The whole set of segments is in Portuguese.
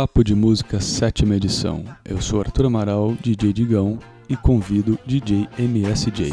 Papo de Música, sétima edição. Eu sou Arthur Amaral, DJ Digão, e convido DJ MSJ.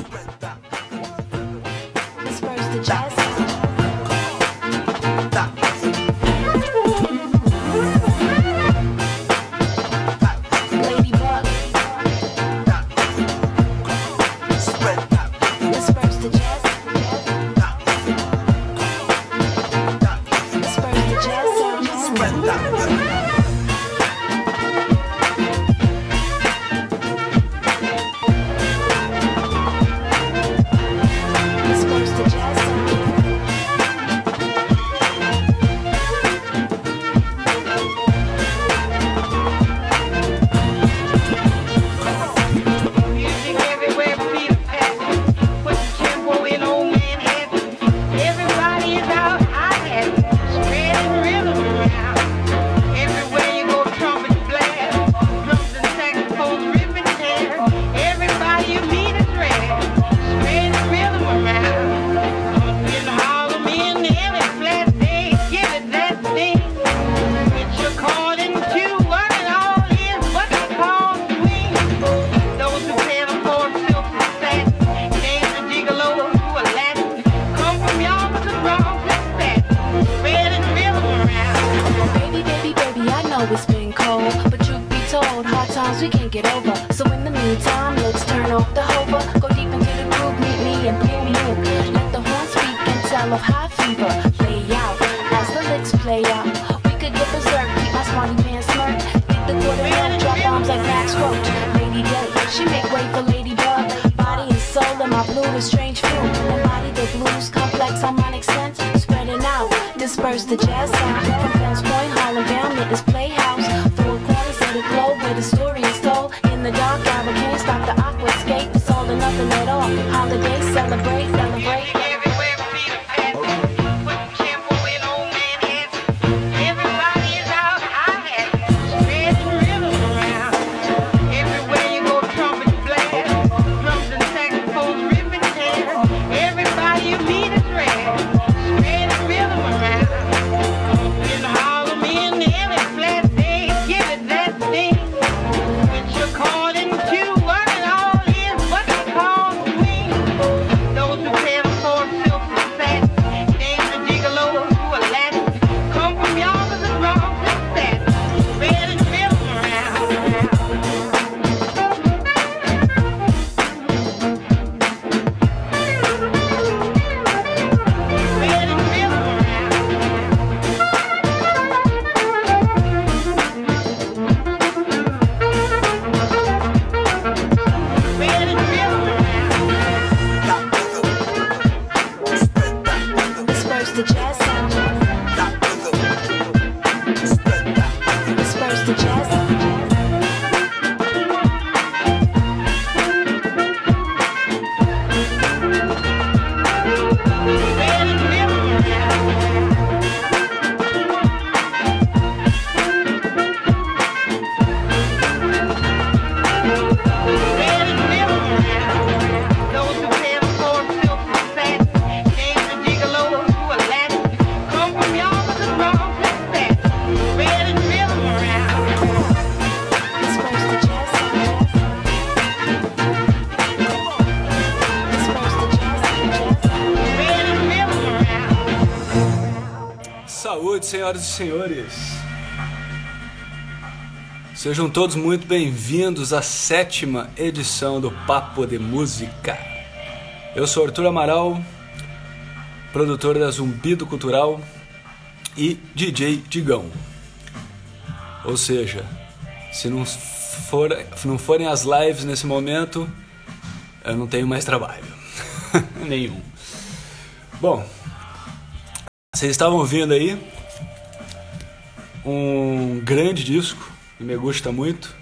Senhores. Sejam todos muito bem-vindos à sétima edição do Papo de Música. Eu sou Arthur Amaral, produtor da Zumbido Cultural e DJ Digão. Ou seja, se não, for, não forem as lives nesse momento, eu não tenho mais trabalho. Nenhum. Bom, vocês estavam ouvindo aí um grande disco me gusta muito.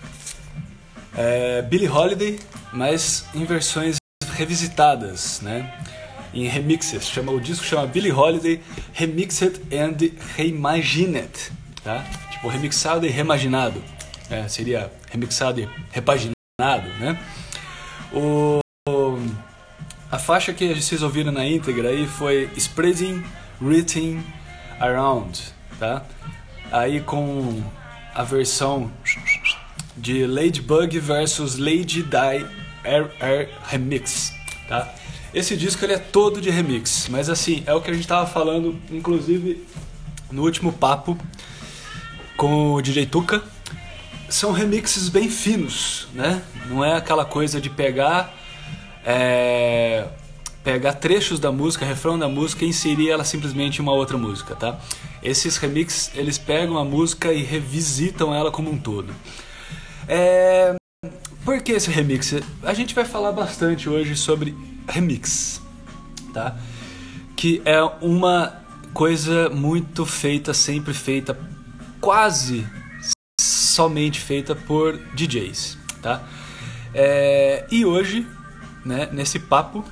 É Billie Holiday, mas em versões revisitadas, né? Em remixes. Chama, o disco chama Billie Holiday Remixed and Reimagined, tá? Tipo, remixado e reimaginado. É, seria remixado e repaginado, né? O, a faixa que vocês ouviram na íntegra aí foi Spreading Written Around, tá? Aí com a versão de Ladybug versus Lady Di RR Remix, tá? Esse disco ele é todo de remix, mas assim, é o que a gente tava falando, inclusive no último papo com o DJ Tuca. São remixes bem finos, né? Não é aquela coisa de pegar é, pegar trechos da música, refrão da música e inserir ela simplesmente em uma outra música, tá? Esses remixes, eles pegam a música e revisitam ela como um todo. É... Por que esse remix? A gente vai falar bastante hoje sobre remix, tá? Que é uma coisa muito feita, sempre feita, quase somente feita por DJs, tá? É... E hoje, né, nesse papo,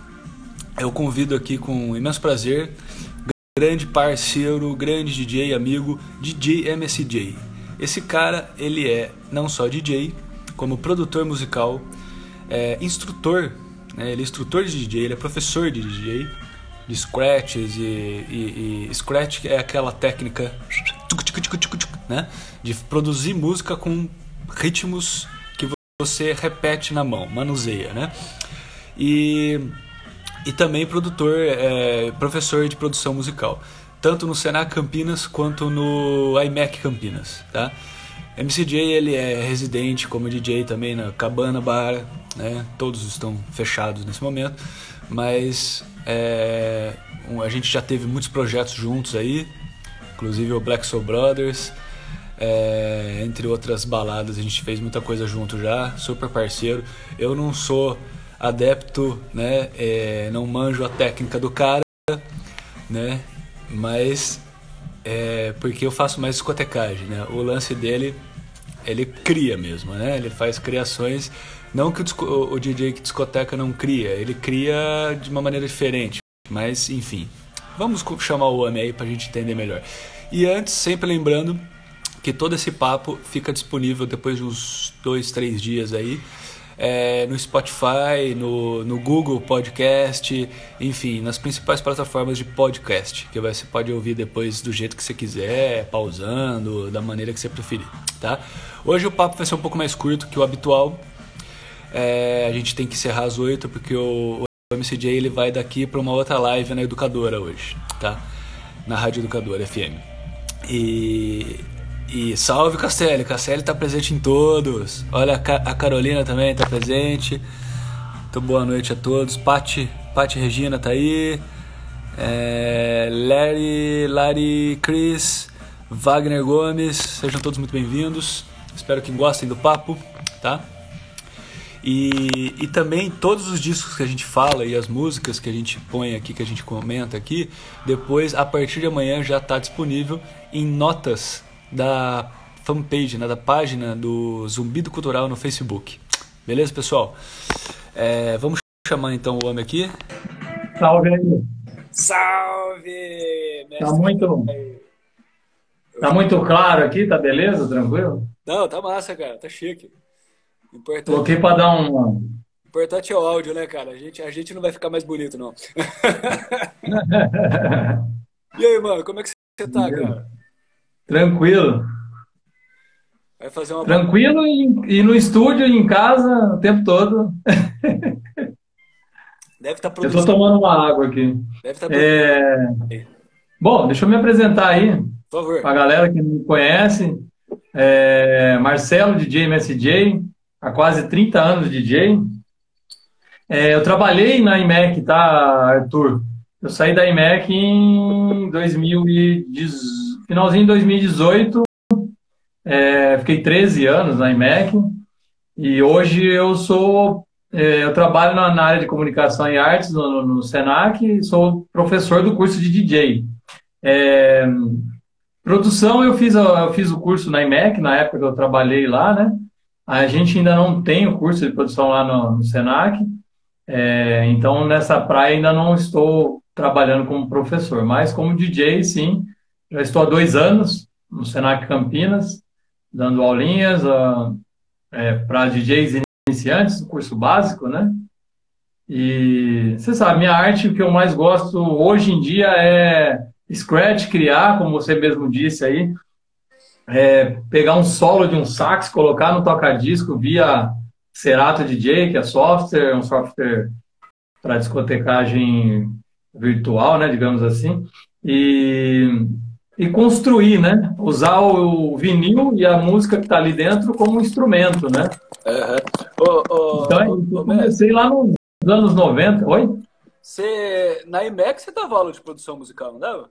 eu convido aqui com imenso prazer, grande parceiro, grande DJ amigo, DJ MSJ. Esse cara, ele é não só DJ, como produtor musical, é, instrutor, né? ele é instrutor de DJ, ele é professor de DJ, de scratches e, e, e scratch é aquela técnica né? de produzir música com ritmos que você repete na mão, manuseia, né? E e também produtor, é, professor de produção musical, tanto no Senac Campinas quanto no IMEC Campinas, tá? MCJ ele é residente como DJ também na Cabana Bar, né? Todos estão fechados nesse momento, mas é, a gente já teve muitos projetos juntos aí, inclusive o Black Soul Brothers, é, entre outras baladas a gente fez muita coisa junto já, super parceiro. Eu não sou adepto, né? É, não manjo a técnica do cara, né? Mas é porque eu faço mais discotecagem, né? O lance dele, ele cria mesmo, né? Ele faz criações, não que o, o DJ que discoteca não cria, ele cria de uma maneira diferente, mas enfim. Vamos chamar o homem aí pra gente entender melhor. E antes, sempre lembrando que todo esse papo fica disponível depois de uns dois, três dias aí é, no Spotify, no, no Google Podcast, enfim, nas principais plataformas de podcast, que você pode ouvir depois do jeito que você quiser, pausando, da maneira que você preferir, tá? Hoje o papo vai ser um pouco mais curto que o habitual. É, a gente tem que encerrar às 8 porque o, o MCJ ele vai daqui para uma outra live na Educadora hoje, tá? Na Rádio Educadora FM. E e salve Castelli, Castelli está presente em todos. Olha, a Carolina também está presente. Então, boa noite a todos. Pati, Pati Regina tá aí. É, Larry, Larry, Chris, Wagner Gomes, sejam todos muito bem-vindos. Espero que gostem do papo, tá? E, e também todos os discos que a gente fala e as músicas que a gente põe aqui, que a gente comenta aqui, depois, a partir de amanhã, já está disponível em notas da fanpage, né, da página do Zumbido Cultural no Facebook. Beleza, pessoal? É, vamos chamar então o homem aqui. Salve aí. Salve! Tá muito, tá muito claro aqui, tá beleza? Tranquilo? Não, tá massa, cara, tá chique. Importante. Coloquei pra dar um. Importante é o áudio, né, cara? A gente, a gente não vai ficar mais bonito, não. e aí, mano, como é que você tá, cara? Tranquilo. Vai fazer uma Tranquilo e, e no estúdio, em casa, o tempo todo. Deve estar tá produzindo. Eu estou tomando uma água aqui. Deve estar tá é... Bom, deixa eu me apresentar aí. Por favor. Para a galera que não me conhece. É... Marcelo, DJ MSJ, há quase 30 anos DJ. É, eu trabalhei na IMEC, tá, Arthur? Eu saí da IMEC em 2018 finalzinho de 2018, é, fiquei 13 anos na IMEC e hoje eu sou é, eu trabalho na, área de comunicação e artes no, no, Senac e sou professor do curso de DJ. É, produção eu fiz eu fiz o curso na IMEC na época que eu trabalhei lá, né? A gente ainda não tem o curso de produção lá no, no Senac, é, então nessa praia ainda não estou trabalhando como professor, mas como DJ sim já estou há dois anos no Senac Campinas, dando aulinhas uh, é, para DJs iniciantes, curso básico, né? E você sabe, minha arte, o que eu mais gosto hoje em dia é Scratch, criar, como você mesmo disse aí. é, pegar um solo de um sax, colocar no toca-disco via Serato DJ, que é software, um software para discotecagem virtual, né, digamos assim, e, e construir, né, usar o vinil e a música que está ali dentro como instrumento, né. Uhum. Oh, oh, então, eu comecei lá nos anos 90. Oi? Você, na IMEC você dava aula de produção musical, não dava?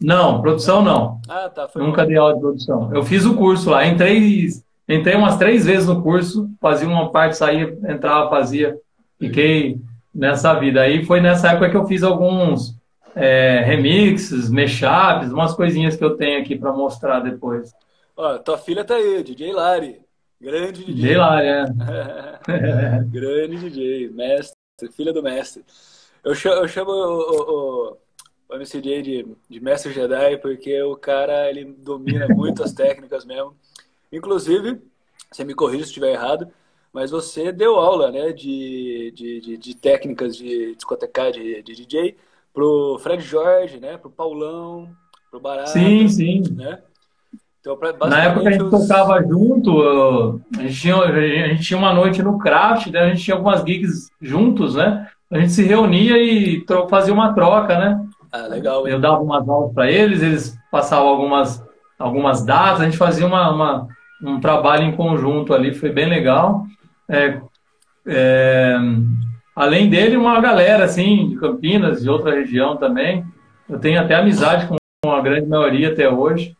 Não, produção não. Ah, tá. Nunca bom. dei aula de produção. Eu fiz o curso lá, entrei, entrei umas três vezes no curso, fazia uma parte, saía, entrava, fazia. Fiquei nessa vida. Aí foi nessa época que eu fiz alguns é, remixes, mashups, umas coisinhas que eu tenho aqui para mostrar depois. Ó, tua filha tá aí, DJ Lari. Grande DJ. DJ Lari, é. Grande DJ, mestre, filha do mestre. Eu chamo, eu chamo o, o, o MCJ de, de mestre Jedi porque o cara ele domina muito as técnicas mesmo. Inclusive, você me corrija se estiver errado, mas você deu aula né, de, de, de, de técnicas de discotecar de, de DJ pro Fred Jorge, né, pro Paulão, pro Barato. Sim, sim. Né? Então, Na época a gente os... tocava junto, a gente, tinha, a gente tinha uma noite no craft, né? a gente tinha algumas gigs juntos, né? A gente se reunia e fazia uma troca, né? Ah, legal. Hein? Eu dava umas aulas para eles, eles passavam algumas, algumas datas, a gente fazia uma, uma, um trabalho em conjunto ali, foi bem legal. É, é, além dele, uma galera assim, de Campinas, de outra região também. Eu tenho até amizade com a grande maioria até hoje,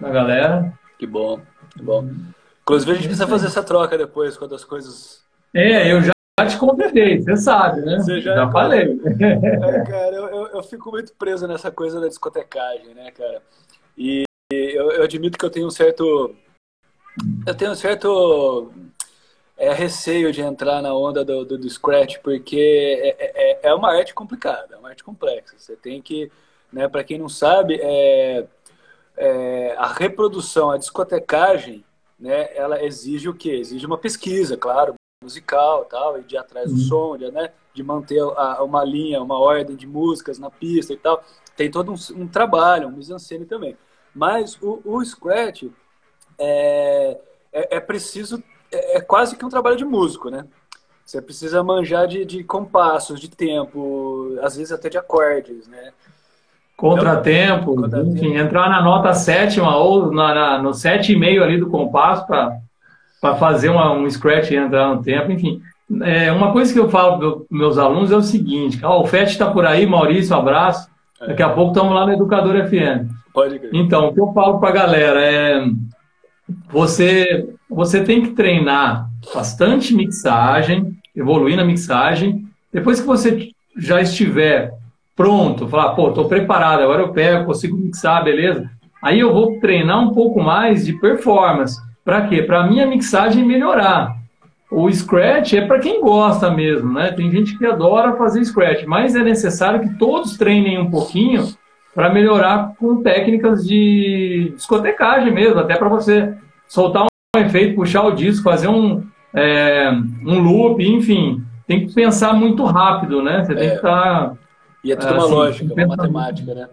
da galera. Que bom, que bom. Inclusive, a gente precisa fazer essa troca depois, quando as coisas. É, eu já te convidei, você sabe, né? Você já, já falei. É, cara, eu, eu, eu, fico muito preso nessa coisa da discotecagem, né, cara? E eu, eu admito que eu tenho um certo. Eu tenho um certo é, receio de entrar na onda do, do, do Scratch, porque é, é, é, uma arte complicada, é uma arte complexa. Você tem que, né, para quem não sabe, é, é, a reprodução, a discotecagem, né, ela exige o quê? Exige uma pesquisa, claro, musical tal, e de atrás do uhum. som, de, né, de manter a, uma linha, uma ordem de músicas na pista e tal. Tem todo um, um trabalho, um mise-en-scène também. Mas o, o Scratch é, é, é preciso, é, é, quase que um trabalho de músico, né? Você precisa manjar de, de compassos, de tempo, às vezes até de acordes, né? Contratempo, enfim, entrar na nota sétima ou na, na no sete e meio ali do compasso para para fazer uma, um scratch e entrar no tempo, enfim. É, uma coisa que eu falo para meus alunos é o seguinte: ó, o FET está por aí, Maurício, abraço. É. Daqui a pouco estamos lá no Educador FM. Pode crer. Então, o que eu falo para a galera é: você, você tem que treinar bastante mixagem, evoluir na mixagem. Depois que você já estiver pronto, falar, pô, estou preparado, agora eu pego, consigo mixar, beleza? Aí eu vou treinar um pouco mais de performance. Para quê? Para minha mixagem melhorar. O Scratch é para quem gosta mesmo, né? Tem gente que adora fazer Scratch, mas é necessário que todos treinem um pouquinho para melhorar com técnicas de discotecagem mesmo, até para você soltar um efeito, puxar o disco, fazer um, é, um loop, enfim. Tem que pensar muito rápido, né? Você é. tem que estar. Tá, e é tudo uma assim, lógica, uma matemática, né?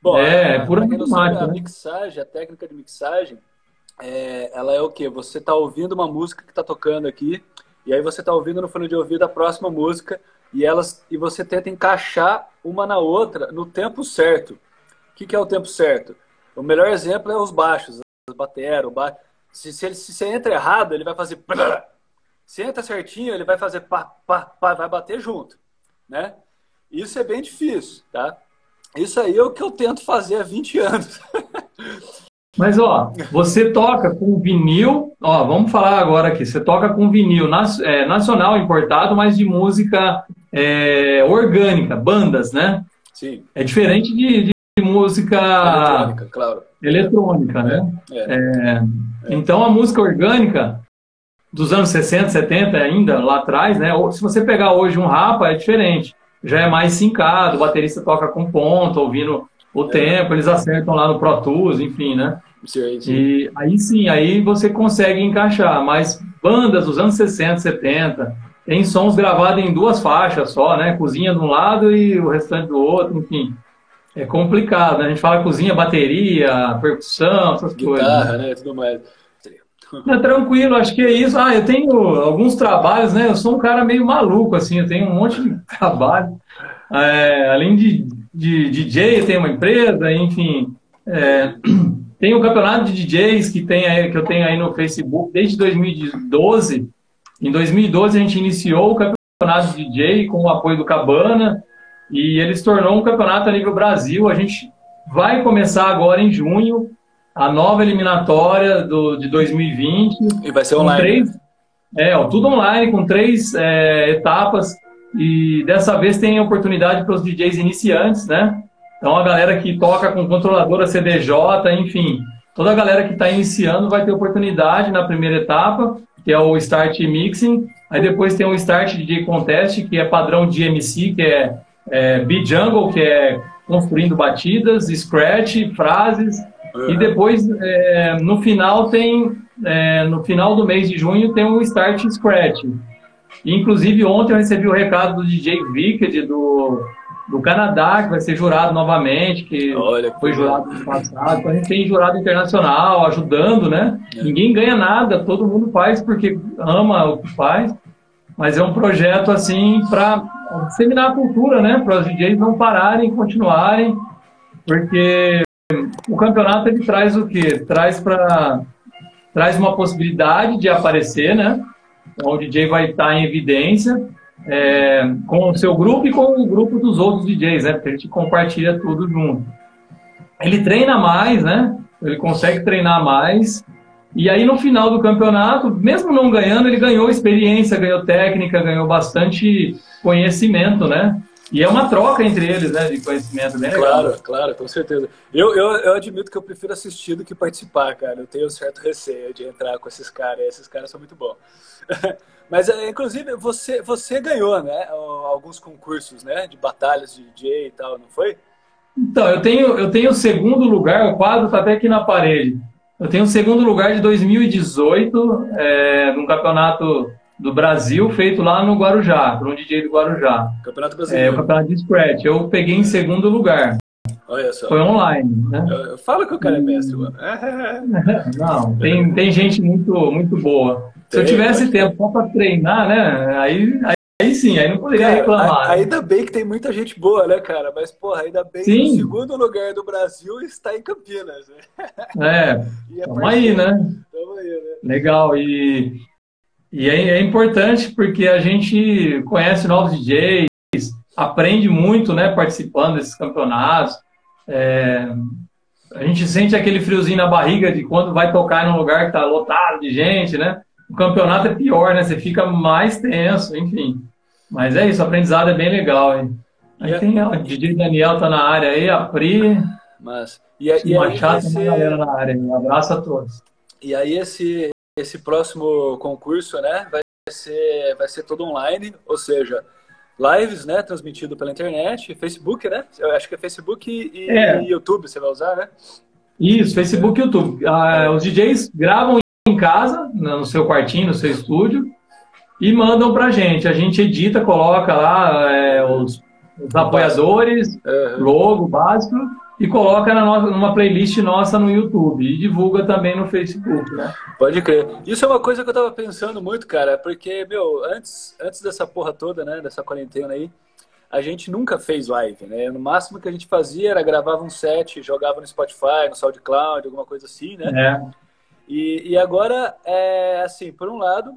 Bom, é, é pura matemática. A né? mixagem, a técnica de mixagem, é, ela é o que? Você está ouvindo uma música que está tocando aqui, e aí você está ouvindo no fone de ouvido a próxima música, e elas e você tenta encaixar uma na outra no tempo certo. O que, que é o tempo certo? O melhor exemplo é os baixos, as bateras, o baixo. Se, se, ele, se você entra errado, ele vai fazer. Se entra certinho, ele vai fazer pá, pá, pá, vai bater junto, né? Isso é bem difícil, tá? Isso aí é o que eu tento fazer há 20 anos. Mas, ó, você toca com vinil, ó, vamos falar agora aqui, você toca com vinil é, nacional importado, mas de música é, orgânica, bandas, né? Sim. É diferente de, de música eletrônica, claro. Eletrônica, né? É. é. Então, a música orgânica dos anos 60, 70 ainda, lá atrás, né? Se você pegar hoje um rapa, é diferente. Já é mais sincado, o baterista toca com ponto, ouvindo o é. tempo, eles acertam lá no Pro Tools, enfim, né? E aí sim, aí você consegue encaixar. Mas bandas dos anos 60, 70, tem sons gravados em duas faixas só, né? Cozinha de um lado e o restante do outro, enfim. É complicado, né? A gente fala cozinha, bateria, percussão, essas Guitarra, coisas. Guitarra, né? Tudo mais. É tranquilo, acho que é isso. Ah, eu tenho alguns trabalhos, né? Eu sou um cara meio maluco, assim, eu tenho um monte de trabalho. É, além de, de, DJ, eu tenho uma empresa, enfim. É, tem o um campeonato de DJs que, tem aí, que eu tenho aí no Facebook desde 2012. Em 2012 a gente iniciou o campeonato de DJ com o apoio do Cabana e ele se tornou um campeonato a nível Brasil. A gente vai começar agora em junho a nova eliminatória do, de 2020. E vai ser online. Três, é, tudo online, com três é, etapas. E dessa vez tem oportunidade para os DJs iniciantes, né? Então a galera que toca com controladora CDJ, enfim, toda a galera que está iniciando vai ter oportunidade na primeira etapa, que é o Start Mixing. Aí depois tem o Start DJ Contest, que é padrão de MC, que é, é Jungle, que é construindo batidas, scratch, frases. Uhum. E depois, é, no final, tem. É, no final do mês de junho tem o Start Scratch. Inclusive, ontem eu recebi o recado do DJ Wicked do, do Canadá, que vai ser jurado novamente, que Olha, foi jurado no passado. Então a gente tem jurado internacional ajudando, né? É. Ninguém ganha nada, todo mundo faz porque ama o que faz. Mas é um projeto assim para disseminar a cultura, né? Para os DJs não pararem, continuarem, porque o campeonato ele traz o quê? Traz para traz uma possibilidade de aparecer, né? Então, o DJ vai estar em evidência é, com o seu grupo e com o grupo dos outros DJs, né? Porque a gente compartilha tudo junto. Ele treina mais, né? Ele consegue treinar mais. E aí, no final do campeonato, mesmo não ganhando, ele ganhou experiência, ganhou técnica, ganhou bastante conhecimento, né? E é uma troca entre eles, né, de conhecimento bem legal. Claro, claro, com certeza. Eu, eu, eu admito que eu prefiro assistir do que participar, cara. Eu tenho um certo receio de entrar com esses caras. Esses caras são muito bons. Mas, é, inclusive, você, você ganhou, né, alguns concursos, né, de batalhas de DJ e tal, não foi? Então, eu tenho eu tenho o segundo lugar, o quadro está até aqui na parede. Eu tenho o segundo lugar de 2018, é, num campeonato do Brasil, feito lá no Guarujá, para um DJ do Guarujá. Campeonato Brasileiro. É, o campeonato de Scratch. Eu peguei em segundo lugar. Olha só. Foi online, né? Fala que o cara é mestre, mano. Não, tem, tem gente muito, muito boa. Se eu tivesse tempo só para treinar, né? Aí, aí, aí, sim, aí não poderia cara, reclamar. Ainda bem que tem muita gente boa, né, cara? Mas, porra, ainda bem sim. que o segundo lugar do Brasil está em Campinas. Né? É, é tamo aí, né? Tamo aí, né? Legal. E e é, é, importante porque a gente conhece novos DJs, aprende muito, né, participando desses campeonatos. É, a gente sente aquele friozinho na barriga de quando vai tocar num lugar que está lotado de gente, né? O campeonato é pior, né? Você fica mais tenso, enfim. Mas é isso, o aprendizado é bem legal, hein? Aí é tem o DJ Daniel tá na área aí, a Pri. Mas e, e Machado esse... galera na área. Um abraço a todos. E aí esse esse próximo concurso, né, vai ser, vai ser todo online, ou seja, lives, né, transmitido pela internet, Facebook, né? Eu acho que é Facebook e, é. e YouTube você vai usar, né? Isso, Facebook e YouTube. Ah, os DJs gravam em casa, no seu quartinho, no seu estúdio, e mandam pra gente. A gente edita, coloca lá é, os, os apoiadores, logo básico, e coloca na nossa, numa playlist nossa no YouTube e divulga também no Facebook, né? Pode crer. Isso é uma coisa que eu tava pensando muito, cara, porque, meu, antes, antes dessa porra toda, né, dessa quarentena aí, a gente nunca fez live, né? No máximo que a gente fazia era gravava um set, jogava no Spotify, no SoundCloud, alguma coisa assim, né? É. E, e agora, é assim, por um lado,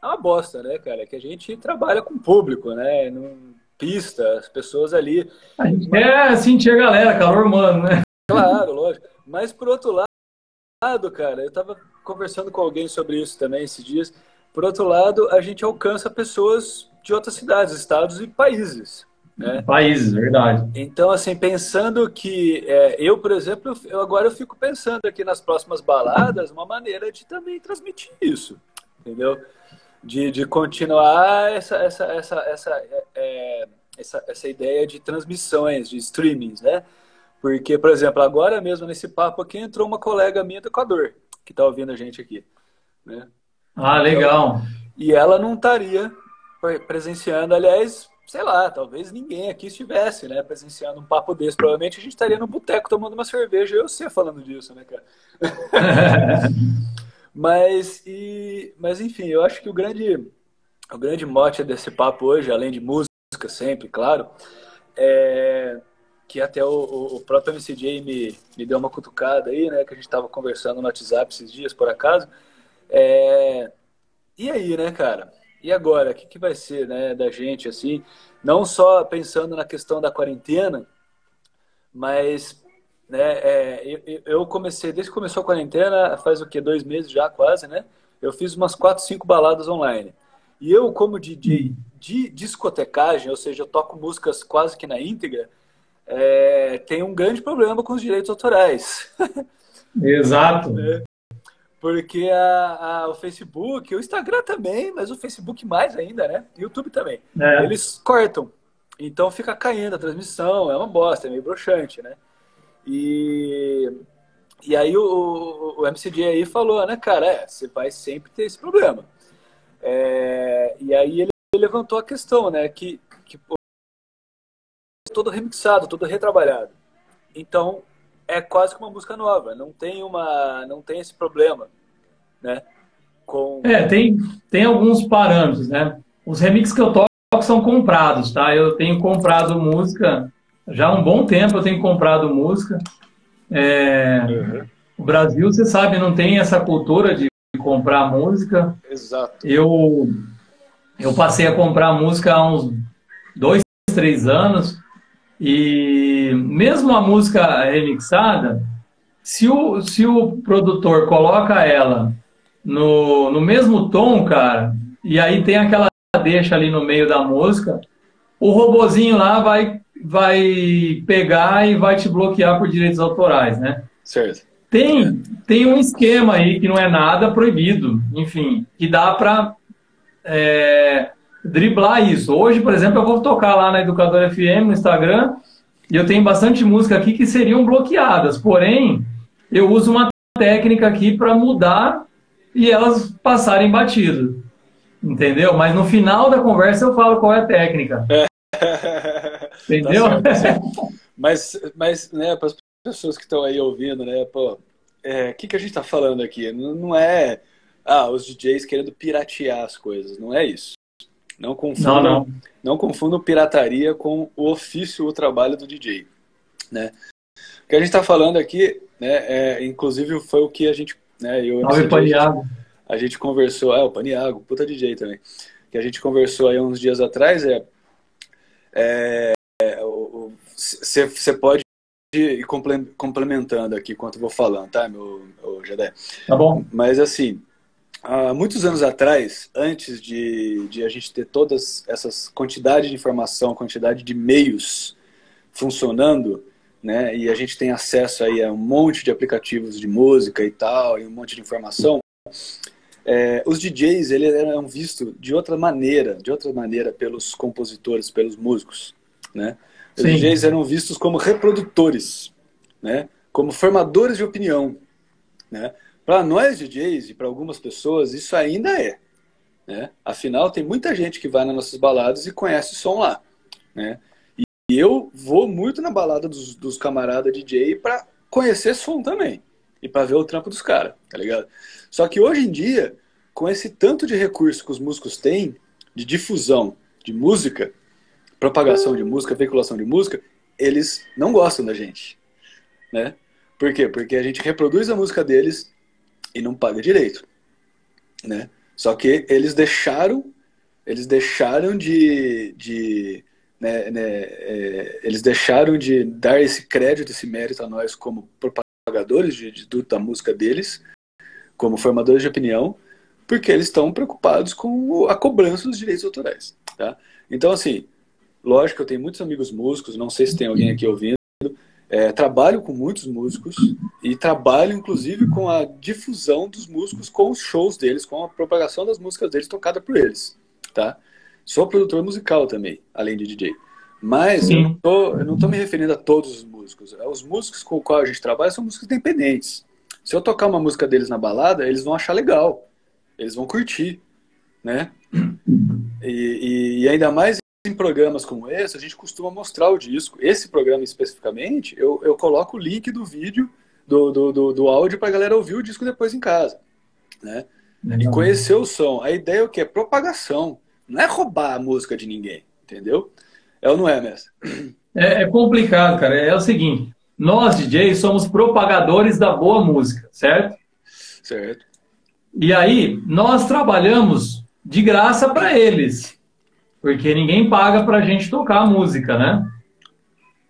é uma bosta, né, cara? Que a gente trabalha com público, né? Não, pista, as pessoas ali. A gente quer sentir a galera, calor humano, né? Claro, lógico. Mas por outro lado, cara, eu tava conversando com alguém sobre isso também esses dias. Por outro lado, a gente alcança pessoas de outras cidades, estados e países. Né? Países, verdade. Então, assim, pensando que é, eu, por exemplo, eu, agora eu fico pensando aqui nas próximas baladas uma maneira de também transmitir isso, entendeu? De, de continuar essa, essa, essa, essa, é, essa, essa ideia de transmissões, de streamings, né? Porque, por exemplo, agora mesmo nesse papo aqui entrou uma colega minha do Equador, que está ouvindo a gente aqui. Né? Ah, legal. Então, e ela não estaria presenciando, aliás, sei lá, talvez ninguém aqui estivesse, né, presenciando um papo desse. Provavelmente a gente estaria no boteco tomando uma cerveja, eu sei falando disso, né, cara? mas, e, mas, enfim, eu acho que o grande, o grande mote desse papo hoje, além de música sempre, claro, é que até o, o próprio MCJ me, me deu uma cutucada aí, né, que a gente estava conversando no WhatsApp esses dias, por acaso. É, e aí, né, cara? E agora, o que, que vai ser né, da gente, assim, não só pensando na questão da quarentena, mas né, é, eu, eu, comecei, desde que começou a quarentena, faz o que, dois meses já quase, né? Eu fiz umas quatro, cinco baladas online. E eu, como DJ de discotecagem, ou seja, eu toco músicas quase que na íntegra, é, tem um grande problema com os direitos autorais. Exato. É. Porque a, a, o Facebook, o Instagram também, mas o Facebook mais ainda, né? YouTube também. É. Eles cortam. Então fica caindo a transmissão, é uma bosta, é meio broxante, né? E, e aí o, o MCD aí falou, né, cara, é, você vai sempre ter esse problema. É, e aí ele levantou a questão, né, que, que todo remixado, todo retrabalhado. Então, é quase que uma música nova, não tem uma, não tem esse problema, né? Com... É, tem, tem alguns parâmetros, né? Os remixes que eu toco são comprados, tá? Eu tenho comprado música já há um bom tempo. Eu tenho comprado música. É... Uhum. O Brasil, você sabe, não tem essa cultura de comprar música. Exato. Eu eu passei a comprar música há uns dois, três anos e mesmo a música remixada, se o, se o produtor coloca ela no, no mesmo tom, cara, e aí tem aquela deixa ali no meio da música, o robozinho lá vai, vai pegar e vai te bloquear por direitos autorais, né? Certo. Tem, tem um esquema aí que não é nada proibido, enfim, que dá para é, driblar isso. Hoje, por exemplo, eu vou tocar lá na Educadora FM, no Instagram, e eu tenho bastante música aqui que seriam bloqueadas. Porém, eu uso uma técnica aqui para mudar e elas passarem batido. Entendeu? Mas no final da conversa eu falo qual é a técnica. É. Entendeu? Tá certo, mas, mas né, para as pessoas que estão aí ouvindo, né, pô, o é, que, que a gente está falando aqui? Não, não é ah, os DJs querendo piratear as coisas, não é isso. Não confundam, não, não. não confundam pirataria com o ofício, o trabalho do DJ. Né? O que a gente está falando aqui, né, é, inclusive foi o que a gente. Né, eu, Salve, Paniago. A gente conversou. Ah, o Paniago, puta DJ também. Que a gente conversou aí uns dias atrás é. é você pode ir complementando aqui enquanto eu vou falando, tá, meu, meu? Tá bom. Mas assim, há muitos anos atrás, antes de, de a gente ter todas essas quantidade de informação, quantidade de meios funcionando, né, e a gente tem acesso aí a um monte de aplicativos de música e tal, e um monte de informação, é, os DJs eles eram vistos de outra maneira, de outra maneira pelos compositores, pelos músicos, né? Os Sim. DJs eram vistos como reprodutores, né? Como formadores de opinião, né? Para nós DJs e para algumas pessoas, isso ainda é. Né? Afinal, tem muita gente que vai nas nossas baladas e conhece o som lá. Né? E eu vou muito na balada dos, dos camaradas DJ para conhecer som também. E para ver o trampo dos caras, tá ligado? Só que hoje em dia, com esse tanto de recurso que os músicos têm, de difusão de música, propagação de música, veiculação de música, eles não gostam da gente. Né? Por quê? Porque a gente reproduz a música deles e não paga direito, né? Só que eles deixaram, eles deixaram de, de né, né, é, eles deixaram de dar esse crédito, esse mérito a nós como propagadores de, de, da música deles, como formadores de opinião, porque eles estão preocupados com a cobrança dos direitos autorais, tá? Então, assim, lógico eu tenho muitos amigos músicos, não sei se tem alguém aqui ouvindo, é, trabalho com muitos músicos e trabalho, inclusive, com a difusão dos músicos com os shows deles, com a propagação das músicas deles tocada por eles, tá? Sou produtor musical também, além de DJ. Mas eu não, tô, eu não tô me referindo a todos os músicos. Os músicos com os quais a gente trabalha são músicos independentes. Se eu tocar uma música deles na balada, eles vão achar legal. Eles vão curtir, né? E, e, e ainda mais em programas como esse, a gente costuma mostrar o disco. Esse programa especificamente, eu, eu coloco o link do vídeo, do, do, do, do áudio, para a galera ouvir o disco depois em casa. Né? E conhecer o som. A ideia é o que? É propagação. Não é roubar a música de ninguém, entendeu? É ou não é, mestre? É, é complicado, cara. É o seguinte, nós, DJs, somos propagadores da boa música, certo? Certo. E aí, nós trabalhamos de graça para eles. Porque ninguém paga para a gente tocar música, né?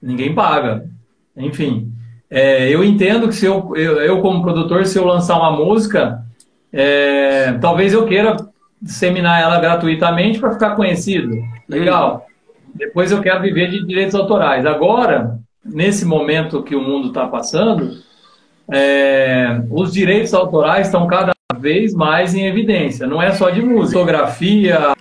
Ninguém paga. Enfim, é, eu entendo que se eu, eu, eu, como produtor, se eu lançar uma música, é, talvez eu queira disseminar ela gratuitamente para ficar conhecido. Legal. Depois eu quero viver de direitos autorais. Agora, nesse momento que o mundo está passando, é, os direitos autorais estão cada vez mais em evidência. Não é só de música, fotografia,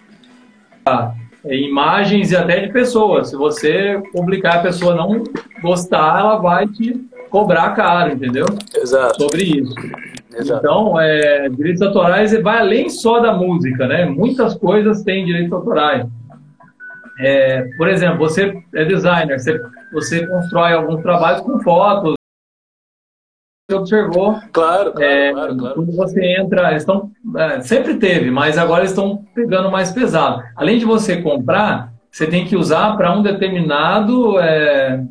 imagens e até de pessoas. Se você publicar a pessoa não gostar, ela vai te cobrar caro, entendeu? Exato. Sobre isso. Exato. Então, é, direitos autorais vai além só da música, né? Muitas coisas têm direitos autorais. É, por exemplo, você é designer, você, você constrói alguns trabalhos com fotos, observou. Claro, claro, é, claro, claro, Quando você entra, eles estão. É, sempre teve, mas agora eles estão pegando mais pesado. Além de você comprar, você tem que usar para um determinado é,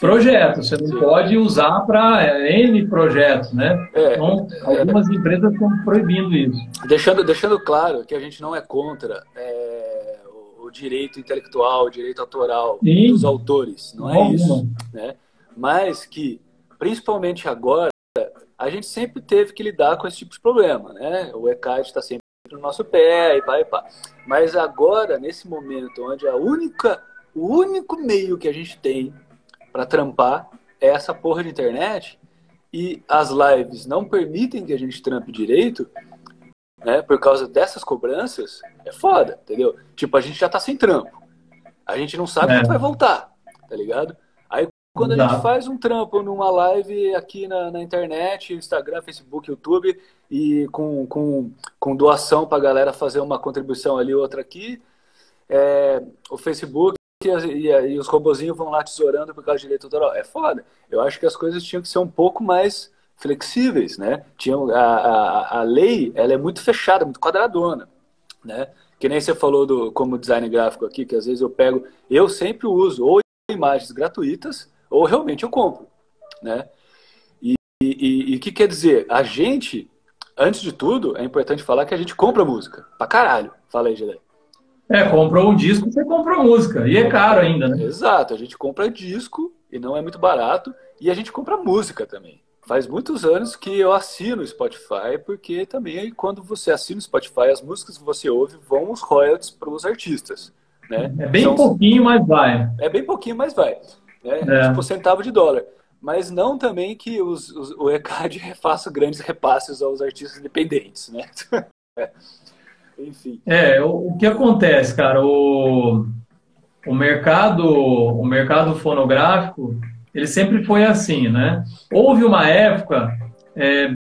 projeto. Você não Sim. pode usar para é, N projetos, né? É, então, algumas empresas estão proibindo isso. Deixando, deixando claro que a gente não é contra é, o direito intelectual, o direito autoral Sim. dos autores. Não é isso. Né? Mas que, principalmente agora, a gente sempre teve que lidar com esse tipo de problema, né? O ECAD está sempre no nosso pé e vai, pá. Mas agora, nesse momento, onde a única, o único meio que a gente tem para trampar é essa porra de internet e as lives não permitem que a gente trampe direito, né? Por causa dessas cobranças, é foda, entendeu? Tipo, a gente já tá sem trampo. A gente não sabe é. quando vai voltar, tá ligado? Quando a gente faz um trampo numa live aqui na, na internet, Instagram, Facebook, YouTube, e com, com, com doação para a galera fazer uma contribuição ali, outra aqui, é, o Facebook e, e, e, os robozinhos vão lá tesourando por causa de direito autoral. É foda. Eu acho que as coisas tinham que ser um pouco mais flexíveis, né? Tinham, a, a, a lei ela é muito fechada, muito quadradona, né? Que nem você falou do como design gráfico aqui, que às vezes eu pego, eu sempre uso ou imagens gratuitas ou realmente eu compro, né? E o que quer dizer? A gente, antes de tudo, é importante falar que a gente compra música. Pra caralho. Fala aí, Gilé. É, comprou um disco, você comprou música. E é caro ainda, né? Exato. A gente compra disco e não é muito barato. E a gente compra música também. Faz muitos anos que eu assino o Spotify, porque também quando você assina o Spotify, as músicas que você ouve vão os royalties para os artistas. Né? É bem São... pouquinho, mas vai. É bem pouquinho, mas vai né? É. Tipo centavo de dólar. Mas não também que os, os, o ECAD faça grandes repasses aos artistas independentes, né? É. Enfim. É, o, o, que acontece, cara, o, o mercado, o mercado fonográfico, ele sempre foi assim, né? Houve uma época é,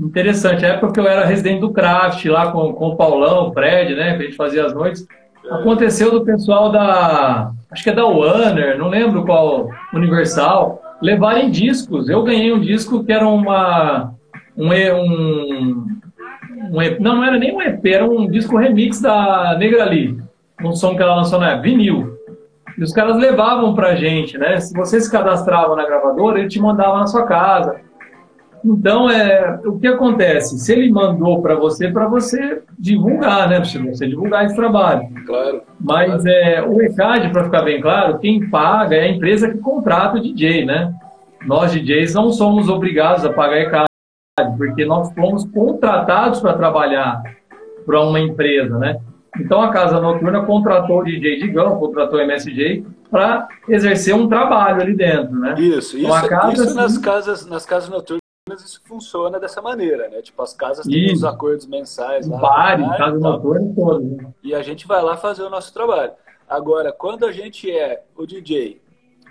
interessante, a época que eu era residente do Craft, lá com, com o Paulão, o Fred, né? Que a gente fazia as noites. Aconteceu do pessoal da. Acho que é da Warner, não lembro qual, Universal, levarem discos. Eu ganhei um disco que era uma. Um, um, um não, não era nem um EP, era um disco remix da Negra Lee, um som que ela lançou na época, vinil. E os caras levavam pra gente, né? Se você se cadastrava na gravadora, ele te mandava na sua casa. Então, é, o que acontece? Se ele mandou para você, para você divulgar, né? Para você divulgar esse trabalho. Claro. Mas claro. É, o ECAD, para ficar bem claro, quem paga é a empresa que contrata o DJ, né? Nós, DJs, não somos obrigados a pagar ECAD, porque nós fomos contratados para trabalhar para uma empresa, né? Então, a Casa Noturna contratou o DJ Digão, contratou o MSJ para exercer um trabalho ali dentro, né? Isso, então, isso, casa, isso assim, nas, casas, nas casas noturnas isso funciona dessa maneira, né? Tipo, as casas têm os acordos mensais lá. Bares, casa noturna todo. Né? E a gente vai lá fazer o nosso trabalho. Agora, quando a gente é o DJ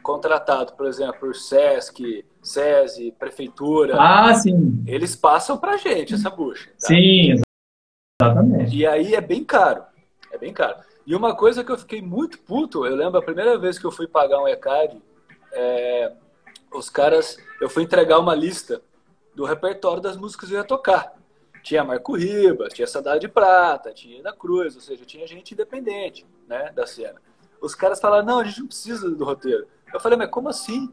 contratado, por exemplo, por SESC, SESI, Prefeitura, ah, sim. eles passam pra gente essa bucha. Tá? Sim, exatamente. E aí é bem caro. É bem caro. E uma coisa que eu fiquei muito puto, eu lembro a primeira vez que eu fui pagar um ECAD, é, os caras, eu fui entregar uma lista do repertório das músicas que eu ia tocar. Tinha Marco Ribas, tinha Cidade de Prata, tinha da Cruz, ou seja, tinha gente independente né, da cena. Os caras falaram, não, a gente não precisa do roteiro. Eu falei, mas como assim?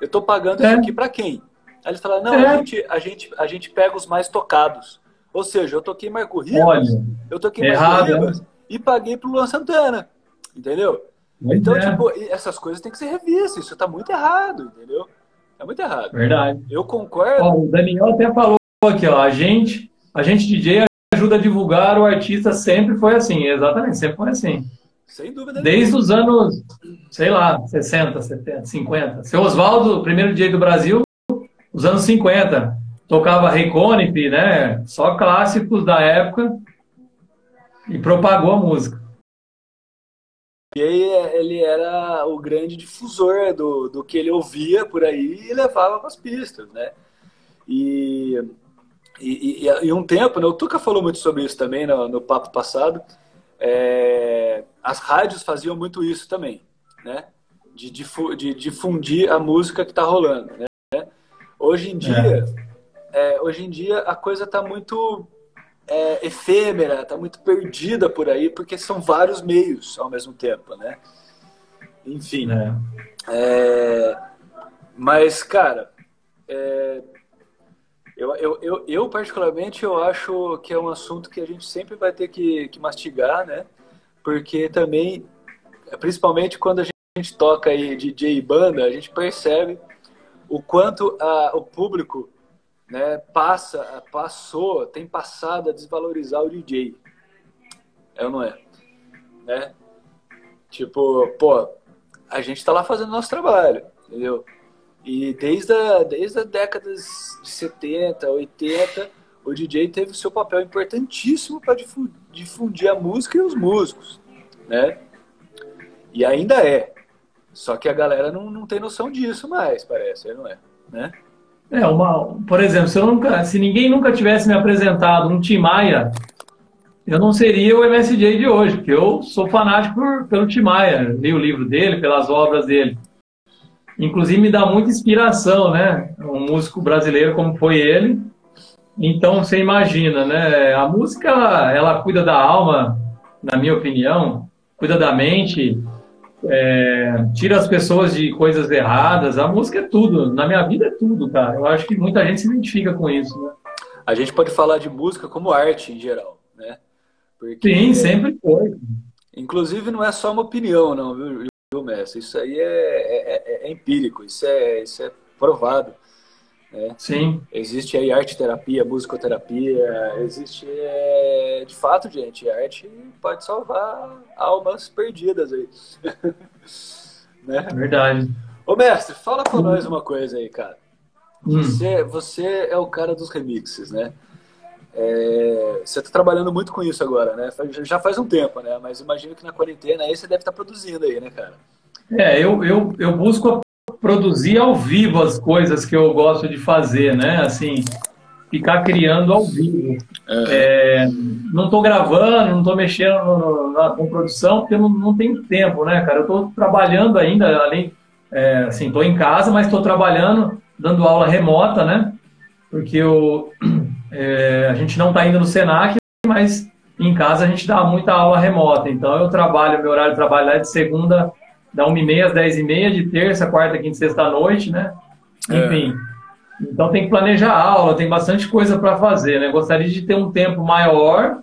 Eu tô pagando é. isso aqui para quem? Aí eles falaram, não, é. a, gente, a, gente, a gente pega os mais tocados. Ou seja, eu toquei Marco Ribas, Olha, eu toquei Marco Ribas né? e paguei pro Luan Santana. Entendeu? então, é. tipo, essas coisas têm que ser revistas. Isso tá muito errado, entendeu? É muito errado. Verdade. Eu concordo. Ó, o Daniel até falou aqui, ó, a gente, a gente DJ ajuda a divulgar o artista sempre foi assim, exatamente, sempre foi assim. Sem dúvida. Desde os anos, sei lá, 60, 70, 50. Seu Oswaldo, primeiro DJ do Brasil, os anos 50. Tocava Ray Conniff, né? Só clássicos da época e propagou a música. E aí ele era o grande difusor do, do que ele ouvia por aí e levava para as pistas, né? E, e, e, e, um tempo, né, o Tuca falou muito sobre isso também no, no papo passado, é, as rádios faziam muito isso também, né? De, de difundir a música que está rolando, né? Hoje em dia, é. É, hoje em dia a coisa está muito é, efêmera, está muito perdida por aí, porque são vários meios ao mesmo tempo, né? Enfim. É. É, mas, cara, é, eu, eu, eu, eu, particularmente, eu acho que é um assunto que a gente sempre vai ter que, que mastigar, né? Porque também, principalmente quando a gente toca aí DJ e banda, a gente percebe o quanto a, o público né, passa, passou, tem passado a desvalorizar o DJ. É ou não é? Né? Tipo, pô, a gente tá lá fazendo nosso trabalho, entendeu? E desde a, desde a década de 70, 80, o DJ teve o seu papel importantíssimo para difundir a música e os músicos, né? E ainda é. Só que a galera não, não tem noção disso mais, parece, não é? Né? É, uma, por exemplo, se, nunca, se ninguém nunca tivesse me apresentado um Tim Maia, eu não seria o MSJ de hoje, porque eu sou fanático por, pelo Tim Maia, li o livro dele, pelas obras dele. Inclusive me dá muita inspiração, né? Um músico brasileiro como foi ele. Então você imagina, né? A música ela, cuida da alma, na minha opinião, cuida da mente, é, tira as pessoas de coisas erradas. A música é tudo. Na minha vida é tudo, cara. Eu acho que muita gente se identifica com isso, né? A gente pode falar de música como arte em geral, né? Porque, Sim, sempre foi. Inclusive, não é só uma opinião, não, viu, viu Messi? Isso aí é, é, é, é empírico, isso é, isso é provado. Né? Sim. Existe aí arte terapia, musicoterapia, existe é, de fato, gente, arte pode salvar almas perdidas aí. né? É verdade. Ô mestre, fala pra hum. nós uma coisa aí, cara. Hum. Você, você é o cara dos remixes, né? É, você está trabalhando muito com isso agora, né? Já faz um tempo, né? Mas imagino que na quarentena aí você deve estar tá produzindo aí, né, cara? É, eu, eu, eu busco produzir ao vivo as coisas que eu gosto de fazer, né? Assim, ficar criando ao vivo. É, não estou gravando, não estou mexendo no, na, com produção, porque não, não tenho tempo, né, cara? Eu estou trabalhando ainda, além, é, assim, estou em casa, mas estou trabalhando, dando aula remota, né? Porque eu, é, a gente não está indo no Senac, mas em casa a gente dá muita aula remota. Então eu trabalho, meu horário de trabalho é de segunda da 1h30 às 10h30, de terça, quarta, quinta, sexta à noite, né? Enfim. É. Então tem que planejar a aula, tem bastante coisa para fazer, né? Gostaria de ter um tempo maior,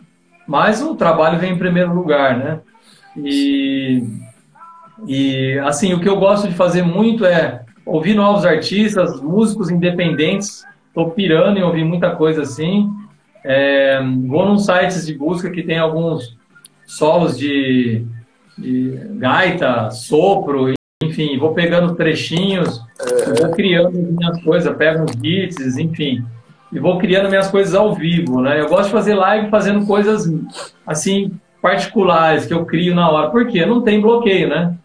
mas o trabalho vem em primeiro lugar, né? E, e assim, o que eu gosto de fazer muito é ouvir novos artistas, músicos independentes. Estou pirando em ouvir muita coisa assim. É, vou num sites de busca que tem alguns solos de de gaita, sopro, enfim, vou pegando trechinhos, é. vou criando minhas coisas, pego uns beats, enfim, e vou criando minhas coisas ao vivo, né? Eu gosto de fazer live fazendo coisas assim particulares que eu crio na hora, porque não tem bloqueio, né?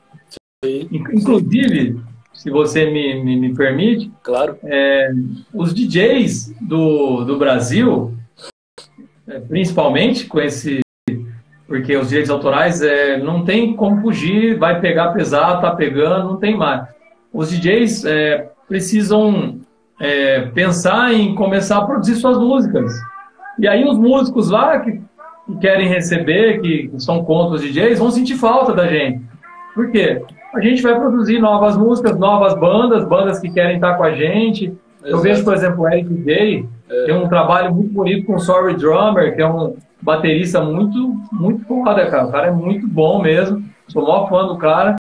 Sim. Inclusive, se você me, me, me permite, claro. É, os DJs do, do Brasil, é, principalmente com esse porque os direitos autorais é, não tem como fugir, vai pegar pesado, tá pegando, não tem mais. Os DJs é, precisam é, pensar em começar a produzir suas músicas. E aí os músicos lá que, que querem receber, que, que, são contra os DJs, vão sentir falta da gente. Por quê? A gente vai produzir novas músicas, novas bandas, bandas que querem estar com a gente. Exato. Eu vejo, por exemplo, o Eric Day, é. tem um trabalho muito bonito com o Sorry Drummer, que é um baterista muito, muito foda, cara. O cara é muito bom mesmo. Sou maior fã do cara.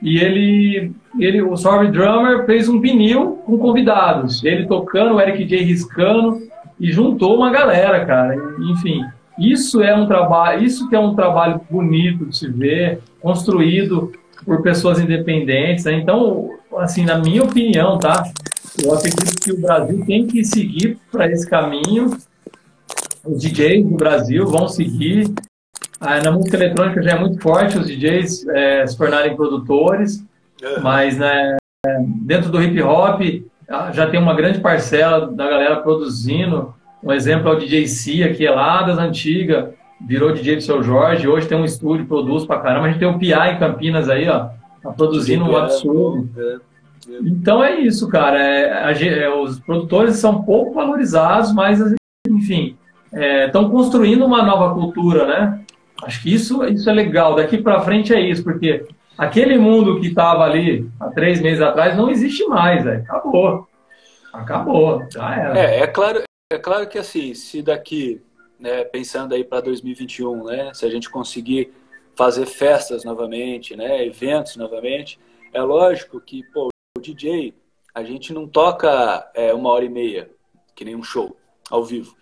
E ele, ele o Sorry Drummer fez um vinil com convidados. Ele tocando, o Eric J riscando e juntou uma galera, cara. Enfim, isso é um trabalho, isso que é um trabalho bonito de se ver, construído por pessoas independentes. Né? Então, assim, na minha opinião, tá? Eu acredito que o Brasil tem que seguir para esse caminho os DJs do Brasil vão seguir. Ah, na música eletrônica já é muito forte os DJs é, se tornarem produtores, é. mas né, dentro do hip hop ah, já tem uma grande parcela da galera produzindo. Um exemplo é o DJ Cia, que é lá das antigas, virou DJ do seu Jorge, hoje tem um estúdio, produz pra caramba. A gente tem o Pia em Campinas aí, ó, tá produzindo um absurdo. É, é. Então é isso, cara. É, os produtores são pouco valorizados, mas enfim, estão é, construindo uma nova cultura, né? Acho que isso, isso é legal. Daqui para frente é isso, porque aquele mundo que estava ali há três meses atrás não existe mais, véio. acabou. Acabou, já era. É, é claro, é claro que assim, se daqui, né, pensando aí para 2021, né, se a gente conseguir fazer festas novamente, né, eventos novamente, é lógico que pô, o DJ a gente não toca é, uma hora e meia, que nem um show ao vivo.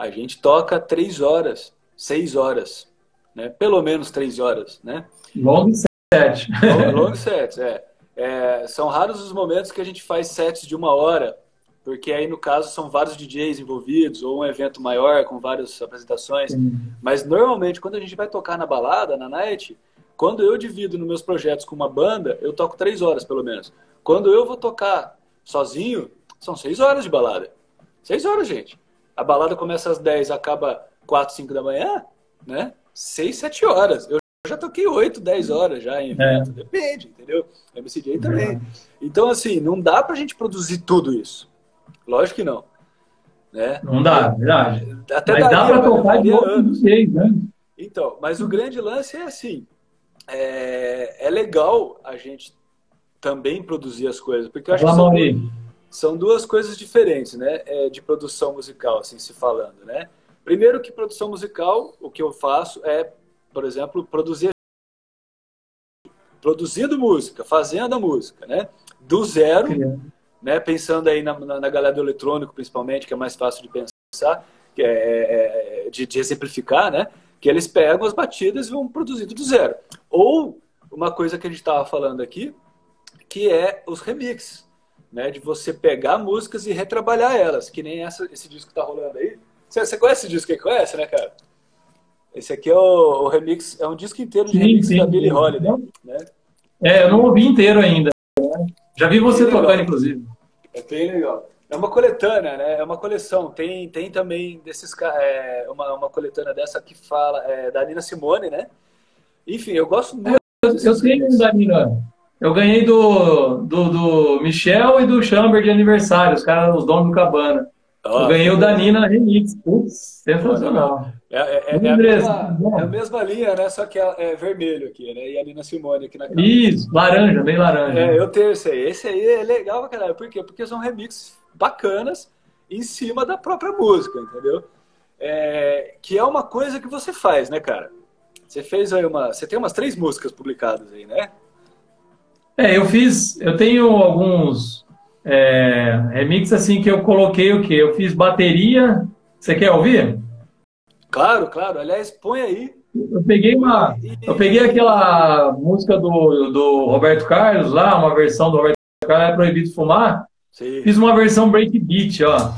A gente toca três horas, seis horas, né? Pelo menos três horas, né? Long set. Long, sets, é. é. São raros os momentos que a gente faz sets de uma hora, porque aí no caso são vários DJs envolvidos ou um evento maior com várias apresentações. Sim. Mas normalmente quando a gente vai tocar na balada, na night, quando eu divido nos meus projetos com uma banda, eu toco três horas pelo menos. Quando eu vou tocar sozinho, são seis horas de balada. Seis horas, gente. A balada começa às 10, acaba 4, 5 da manhã, né? 6, 7 horas. Eu já toquei 8, 10 horas já em evento. É. Depende, entendeu? MCJ também. É. Então, assim, não dá pra gente produzir tudo isso. Lógico que não. Né? Não dá, verdade. Até mas dá pra tocar de anos. Seis, né? Então, mas o grande lance é assim. É, é legal a gente também produzir as coisas. Porque eu acho Olá, que são, são duas coisas diferentes, né? É, de produção musical, assim se falando, né? Primeiro que produção musical, o que eu faço é, por exemplo, produzir produzindo música, fazendo a música, né? Do zero, né? Pensando aí na, na, na, galera do eletrônico, principalmente, que é mais fácil de pensar, que é, é, é de, de exemplificar, né? Que eles pegam as batidas e vão produzindo do zero. Ou uma coisa que a gente estava falando aqui, que é os remixes né? De você pegar músicas e retrabalhar elas, que nem essa, esse disco que tá rolando aí. Você, você conhece esse disco aí? Conhece, né, cara? Esse aqui é o, o remix, é um disco inteiro de sim, remix sim, da Billie Holiday, né? É, eu não ouvi inteiro ainda. Já vi você tocando, legal. inclusive. É bem legal. É uma coletânea, né? É uma coleção. Tem, tem também desses é, uma, uma coletânea dessa que fala é, da Nina Simone, né? Enfim, eu gosto muito. Eu, eu tenho da Nina. Eu ganhei do, do, do, Michel e do Chamber de aniversário, os caras, os donos do Cabana. Oh, eu ganhei o da Nina Remix. Putz, sensacional. É, é, é, é, a mesma, é, a mesma, linha, né? Só que é, é, vermelho aqui, né? E a Nina Simone aqui na capa. Isso, laranja, bem laranja. É, eu tenho esse aí. Esse aí é legal, cara. Por quê? Porque são remixes bacanas em cima da própria música, entendeu? É, que é uma coisa que você faz, né, cara? Você fez aí uma. Você tem umas três músicas publicadas aí, né? É, eu fiz, eu tenho alguns é, remixes assim que eu coloquei o quê? Eu fiz bateria. Você quer ouvir? Claro, claro. Aliás, põe aí. Eu peguei uma, eu peguei aquela música do, do Roberto Carlos lá, uma versão do Roberto Carlos, é proibido fumar. Sim. Fiz uma versão breakbeat, ó.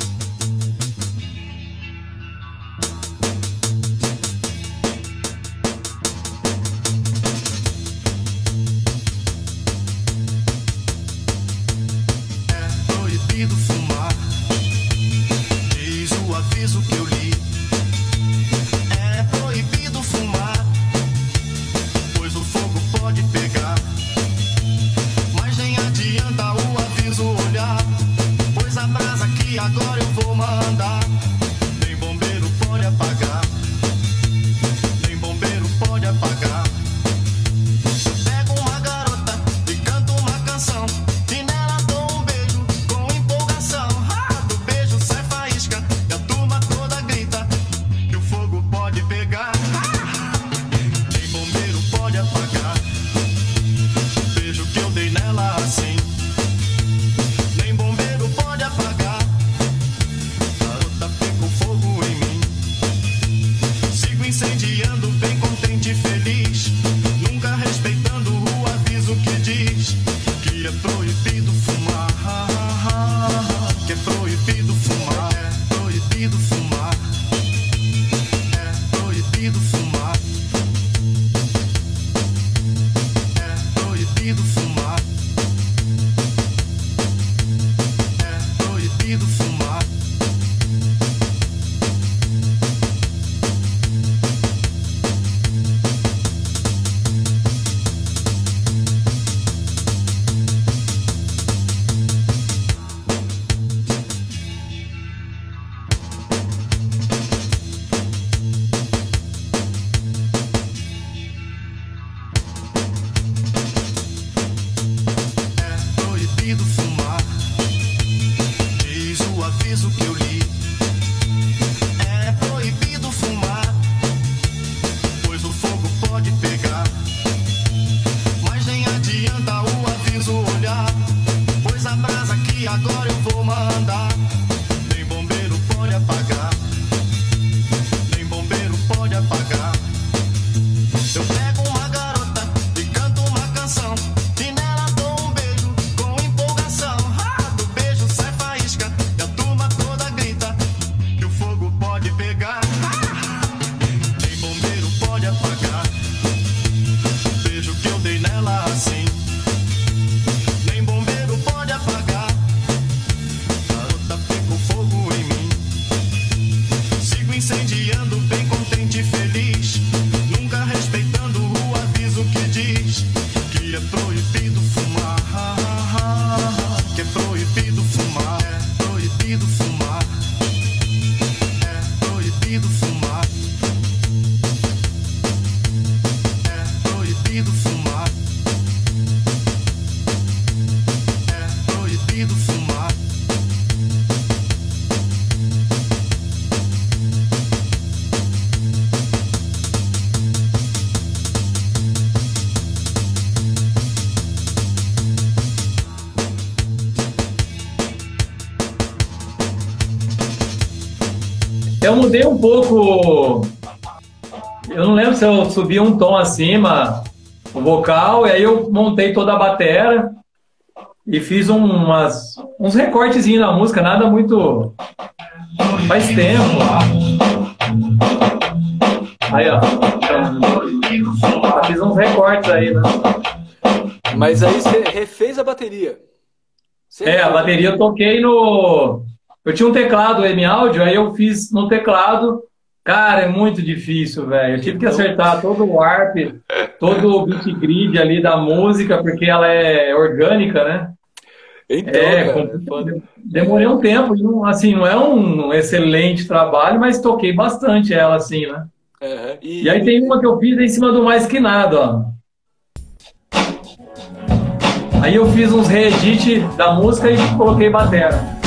Mudei um pouco. Eu não lembro se eu subi um tom acima, o vocal, e aí eu montei toda a bateria e fiz umas, uns recortezinhos na música, nada muito. Faz tempo. Aí, ó. Fiz uns recortes aí, né? Mas aí você refez a bateria. Você é, a bateria eu toquei no. Eu tinha um teclado M Audio, aí eu fiz no teclado. Cara, é muito difícil, velho. Eu tive que acertar todo o ARP, todo o beat grid ali da música, porque ela é orgânica, né? Então, é, cara, demorei um tempo, assim, não é um excelente trabalho, mas toquei bastante ela, assim, né? Uhum. E... e... aí tem uma que eu fiz em cima do mais que nada, ó. Aí eu fiz uns reedit da música e coloquei bateria.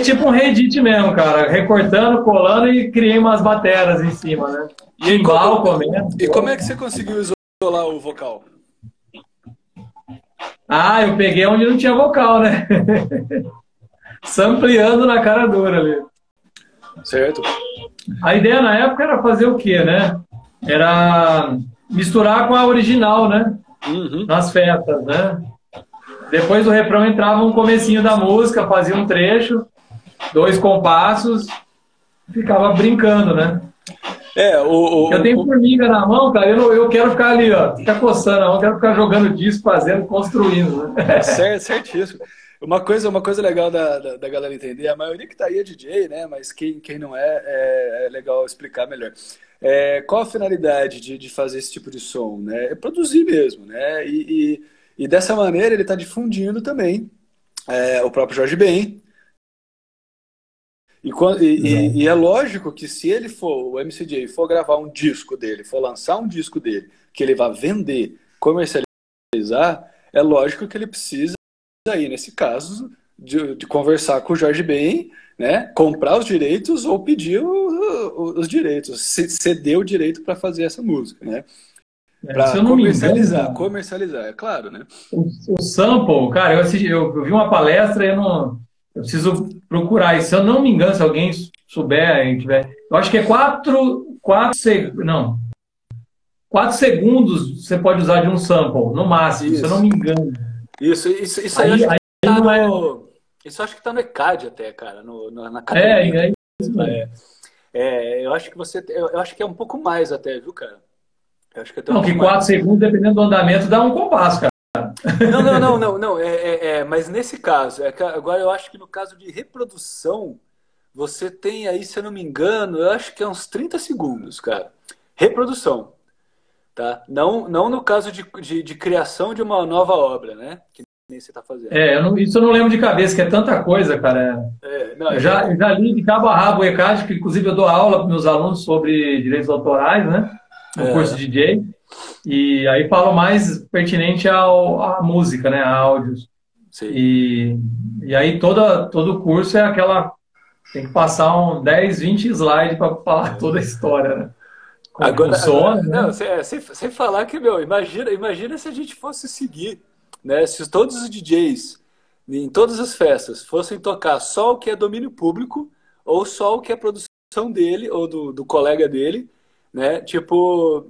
Tipo um Reddit mesmo, cara. Recortando, colando e criei umas bateras em cima, né? E Igual, como, E como é que você conseguiu isolar o vocal? Ah, eu peguei onde não tinha vocal, né? Sampleando na cara dura ali. Certo. A ideia na época era fazer o quê, né? Era misturar com a original, né? Uhum. Nas festas, né? Depois do refrão entrava um comecinho da música, fazia um trecho, dois compassos, ficava brincando, né? É, o, o, eu tenho formiga na mão, cara, eu, não, eu quero ficar ali, ó, ficar coçando a mão, quero ficar jogando disco, fazendo, construindo. Né? É certo, certíssimo. Uma coisa, uma coisa legal da, da, da, galera entender, a maioria que tá aí é DJ, né? Mas quem, quem não é, é, é legal explicar melhor. É, qual a finalidade de, de fazer esse tipo de som? Né? É produzir mesmo, né? E, e, e dessa maneira ele está difundindo também é, o próprio Jorge Ben, e, e, e, é lógico que se ele for, o MCJ, for gravar um disco dele, for lançar um disco dele, que ele vai vender, comercializar, é lógico que ele precisa, aí, nesse caso, de, de conversar com o Jorge Ben, né, comprar os direitos ou pedir o, o, os direitos, ceder o direito para fazer essa música, né? É, para comercializar, engano, comercializar, é claro, né? O, o sample, cara, eu, assisti, eu, eu vi uma palestra e eu não eu preciso procurar. E se eu não me engano, se alguém souber, tiver, eu acho que é quatro, quatro segundos. Não. Quatro segundos você pode usar de um sample, no máximo, isso. se eu não me engano. Isso, isso, isso aí, aí, aí tá no, é... Isso acho que tá no ECAD até, cara, no, na, na academia. É, é isso é, é, eu acho que você. Eu acho que é um pouco mais até, viu, cara? Eu acho que um não, que quatro segundos, dependendo do andamento, dá um compasso, cara. Não, não, não, não, não. É, é, é, mas nesse caso, é que agora eu acho que no caso de reprodução, você tem aí, se eu não me engano, eu acho que é uns 30 segundos, cara. Reprodução. Tá? Não, não no caso de, de, de criação de uma nova obra, né? Que nem você está fazendo. É, eu não, isso eu não lembro de cabeça, que é tanta coisa, cara. É, não, eu, já, eu já li de cabo a rabo o ECAD, que inclusive eu dou aula para meus alunos sobre direitos autorais, né? No é. curso de DJ. E aí falo mais pertinente ao, à música, né? A áudios. Sim. E, e aí toda, todo o curso é aquela. Tem que passar um 10, 20 slides para falar toda a história, né? Como agora, funciona, agora, né? não, sem, é, sem, sem falar que, meu, imagina, imagina se a gente fosse seguir, né? Se todos os DJs em todas as festas fossem tocar só o que é domínio público ou só o que é produção dele ou do, do colega dele, né? Tipo,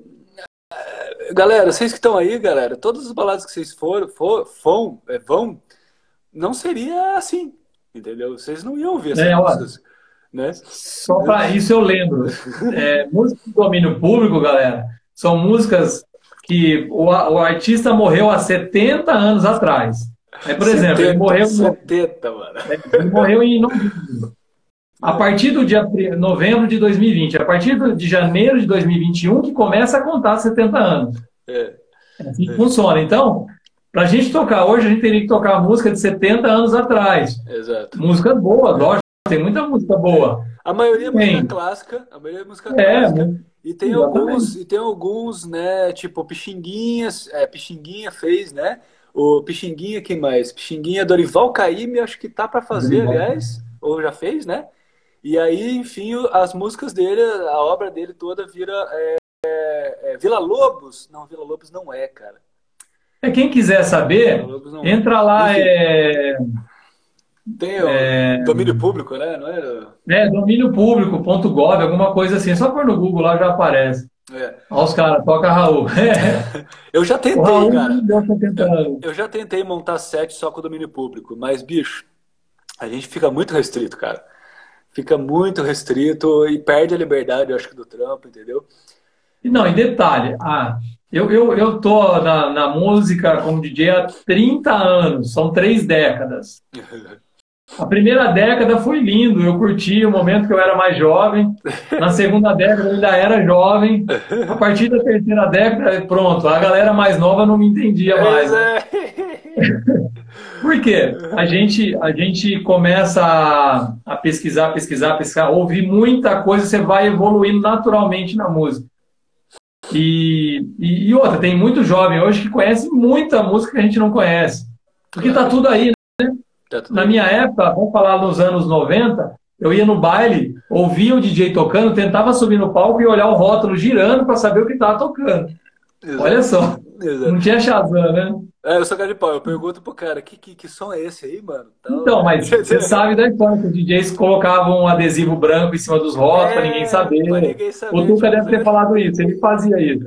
Galera, vocês que estão aí, galera, todas as baladas que vocês for, for, for, é, vão, não seria assim, entendeu? Vocês não iam ouvir essas é, músicas. Né? Só para isso eu lembro. É, música de domínio público, galera, são músicas que o, o artista morreu há 70 anos atrás. É, por 70, exemplo, ele morreu. 70, mano. Ele morreu em. A partir do dia novembro de 2020, a partir de janeiro de 2021, que começa a contar 70 anos. É. é assim que é. funciona. Então, para a gente tocar hoje, a gente teria que tocar a música de 70 anos atrás. Exato. Música boa, lógico, tem muita música boa. A maioria é música tem. clássica, a maioria é música é, clássica. E tem alguns, e tem alguns, né, tipo Pixinguinhas, é, Pixinguinha fez, né? O Pixinguinha, quem mais? Pixinguinha Dorival Caymmi, acho que tá para fazer, Dorival. aliás, ou já fez, né? E aí, enfim, as músicas dele, a obra dele toda vira é, é, é, Vila Lobos. Não, Vila Lobos não é, cara. É, quem quiser saber, é. entra é. lá. É... Tem o é... domínio público, né? Não é? É, domíniopublico.gov, alguma coisa assim. Só pôr no Google lá já aparece. É. Olha os caras, toca Raul. eu já tentei, cara. Eu, eu já tentei montar set só com domínio público, mas, bicho, a gente fica muito restrito, cara fica muito restrito e perde a liberdade, eu acho que, do trampo, entendeu? E não, em detalhe, ah, eu, eu, eu tô na, na música como DJ há 30 anos, são três décadas. A primeira década foi lindo, eu curti o momento que eu era mais jovem. Na segunda década eu ainda era jovem. A partir da terceira década, pronto, a galera mais nova não me entendia mais. É. Por quê? A gente, a gente começa a, a, pesquisar, pesquisar, pesquisar, ouvir muita coisa, você vai evoluindo naturalmente na música. E, e, e outra, tem muito jovem hoje que conhece muita música que a gente não conhece. Porque tá tudo aí, né? Tá na minha época, vamos falar nos anos 90, eu ia no baile, ouvia o DJ tocando, tentava subir no palco e olhar o rótulo girando para saber o que estava tocando. Exato. Olha só. Exato. Não tinha Shazam, né? É, eu sou cara de pau. Eu pergunto pro cara, que, que, que som é esse aí, mano? Então, então mas você sabe da história que os DJs colocavam um adesivo branco em cima dos rótulos é, para ninguém saber. Pra ninguém saber o Tuca deve ter falado isso, ele fazia isso.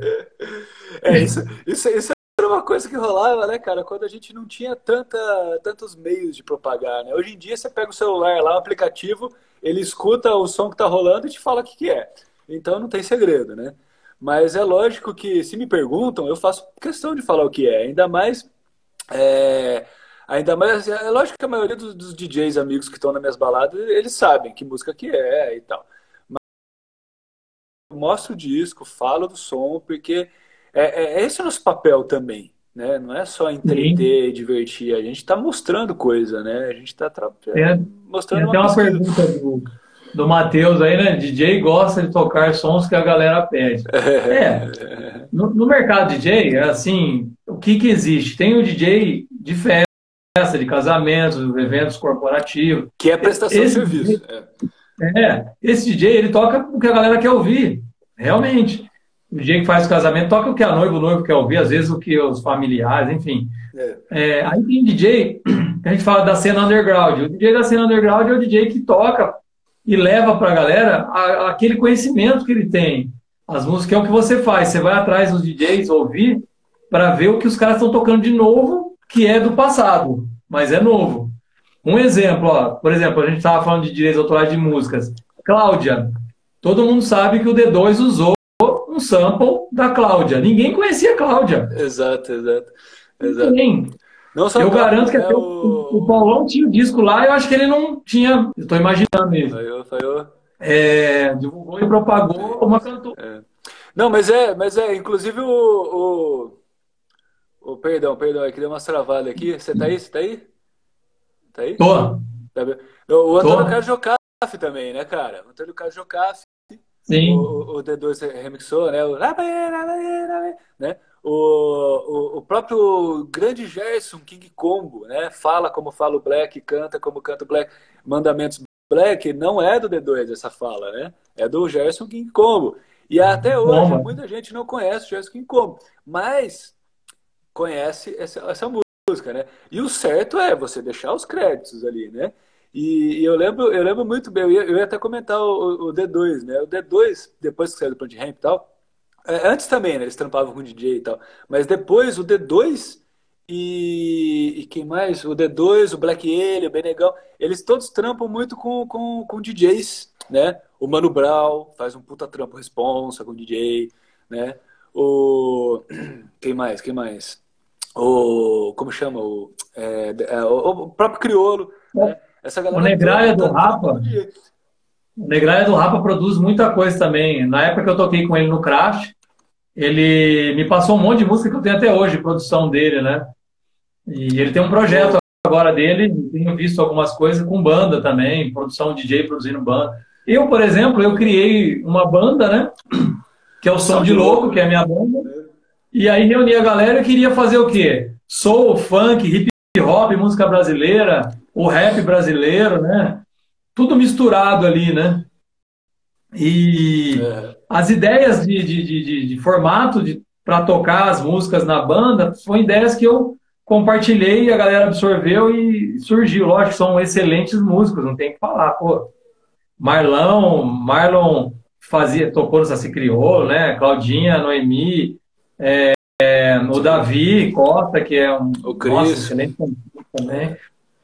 É, isso, isso, isso era uma coisa que rolava, né, cara? Quando a gente não tinha tanta, tantos meios de propagar, né? Hoje em dia você pega o celular lá, o aplicativo, ele escuta o som que tá rolando e te fala o que, que é. Então não tem segredo, né? Mas é lógico que se me perguntam, eu faço questão de falar o que é. Ainda mais. É, ainda mais. É lógico que a maioria dos, dos DJs amigos que estão nas minhas baladas, eles sabem que música que é e tal. Mas eu mostro o disco, falo do som, porque é, é, é esse é o nosso papel também. Né? Não é só entreter e divertir, a gente está mostrando coisa, né? A gente está é, mostrando tem uma, uma pergunta do, do Matheus aí, né? DJ gosta de tocar sons que a galera pede. É. No, no mercado DJ, é assim, o que que existe? Tem o DJ de festa, de casamentos, eventos corporativos. Que é prestação esse de serviço. É. é. Esse DJ, ele toca o que a galera quer ouvir, realmente. O DJ que faz o casamento toca o que a noiva, o noivo quer ouvir, às vezes o que os familiares, enfim. É. É, aí tem DJ, a gente fala da cena underground. O DJ da cena underground é o DJ que toca e leva para a galera aquele conhecimento que ele tem. As músicas é o que você faz, você vai atrás dos DJs ouvir para ver o que os caras estão tocando de novo, que é do passado, mas é novo. Um exemplo, ó, por exemplo, a gente estava falando de direitos autorais de músicas. Cláudia. Todo mundo sabe que o D2 usou um sample da Cláudia. Ninguém conhecia a Cláudia. Exato, exato. exato. Ninguém. Não só eu garanto que até o... o, Paulão tinha o disco lá, eu acho que ele não tinha. Estou imaginando mesmo. Falhou, falhou. É, divulgou e propagou uma cantora. É. Não, mas é, mas é, inclusive o, o, o perdão, perdão, é que deu uma travada aqui. Você tá aí? Você tá aí? Tá aí? Tô. Tá o Antônio Carlos Jocafe também, né, cara? O Antônio Carlos Jocafe. Sim. O, o D2 remixou, né? O, né? O, o, o, próprio grande Gerson King Combo, né? Fala como fala o Black, canta como canta o Black. Mandamentos Black não é do D2 essa fala, né? É do Gerson King Combo. E até hoje Bom, muita gente não conhece o Gerson King Combo, mas conhece essa, essa música, né? E o certo é você deixar os créditos ali, né? E, e eu lembro, eu lembro muito bem, eu ia, eu ia até comentar o, o, D2, né? O D2, depois que saiu do Plant Ramp e tal, é, antes também, né? Eles trampavam com DJ e tal. Mas depois o D2 e, e quem mais? O D2, o Black Alien, o Benegão, eles todos trampam muito com, com, com DJs, né? O Mano Brown faz um puta trampo responsa com DJ, né? O. Quem mais? Quem mais? O. Como chama? O, é, é, o, o, próprio Criolo. Né? Essa galera o Negralha do Rapa. O Negralha do Rapa produz muita coisa também. Na época que eu toquei com ele no Crash, ele me passou um monte de música que eu tenho até hoje, produção dele, né? E ele tem um projeto agora dele, tenho visto algumas coisas com banda também, produção DJ produzindo banda. Eu, por exemplo, eu criei uma banda, né? Que é o Som de Louco, que é a minha banda. E aí reuni a galera e queria fazer o quê? Soul, funk, hip hop, música brasileira, o rap brasileiro, né? Tudo misturado ali, né? E é. as ideias de, de, de, de formato para tocar as músicas na banda foram ideias que eu compartilhei, a galera absorveu e surgiu. Lógico que são excelentes músicos, não tem que falar. Pô, Marlon, Marlon fazia, tocou no Saci Crioulo, né? Claudinha, Noemi, é, é, o Davi Costa, que é um o Cris. Nossa, excelente também.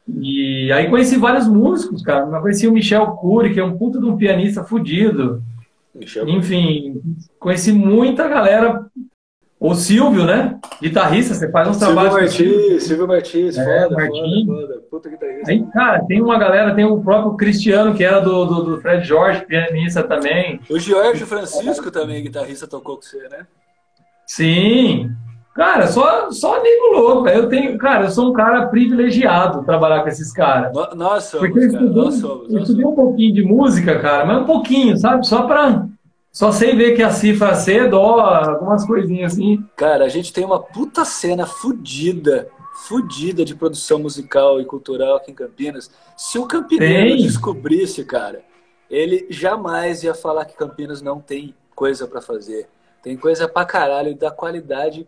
E aí conheci vários músicos, cara. Eu conheci o Michel Cury, que é um puta de um pianista fudido. Michel. Enfim, conheci muita galera. O Silvio, né? Guitarrista, você faz uns Silvio trabalhos. Martins, Silvio Martins, é, foda, Martins. foda, foda. Puta guitarrista. Aí, cara, tem uma galera, tem o próprio Cristiano, que era do, do, do Fred Jorge, pianista também. O Jorge Francisco também, guitarrista, tocou com você, né? Sim. Cara, só, só nego louco. Eu tenho, cara, eu sou um cara privilegiado trabalhar com esses caras. Nós somos, Porque eu estudei, nós somos, eu estudei um pouquinho de música, cara, mas um pouquinho, sabe? Só pra. Só sei ver que a cifra C é dó, algumas coisinhas assim. Cara, a gente tem uma puta cena fudida, fudida de produção musical e cultural aqui em Campinas. Se o Campineiro descobrisse, cara, ele jamais ia falar que Campinas não tem coisa para fazer. Tem coisa pra caralho da qualidade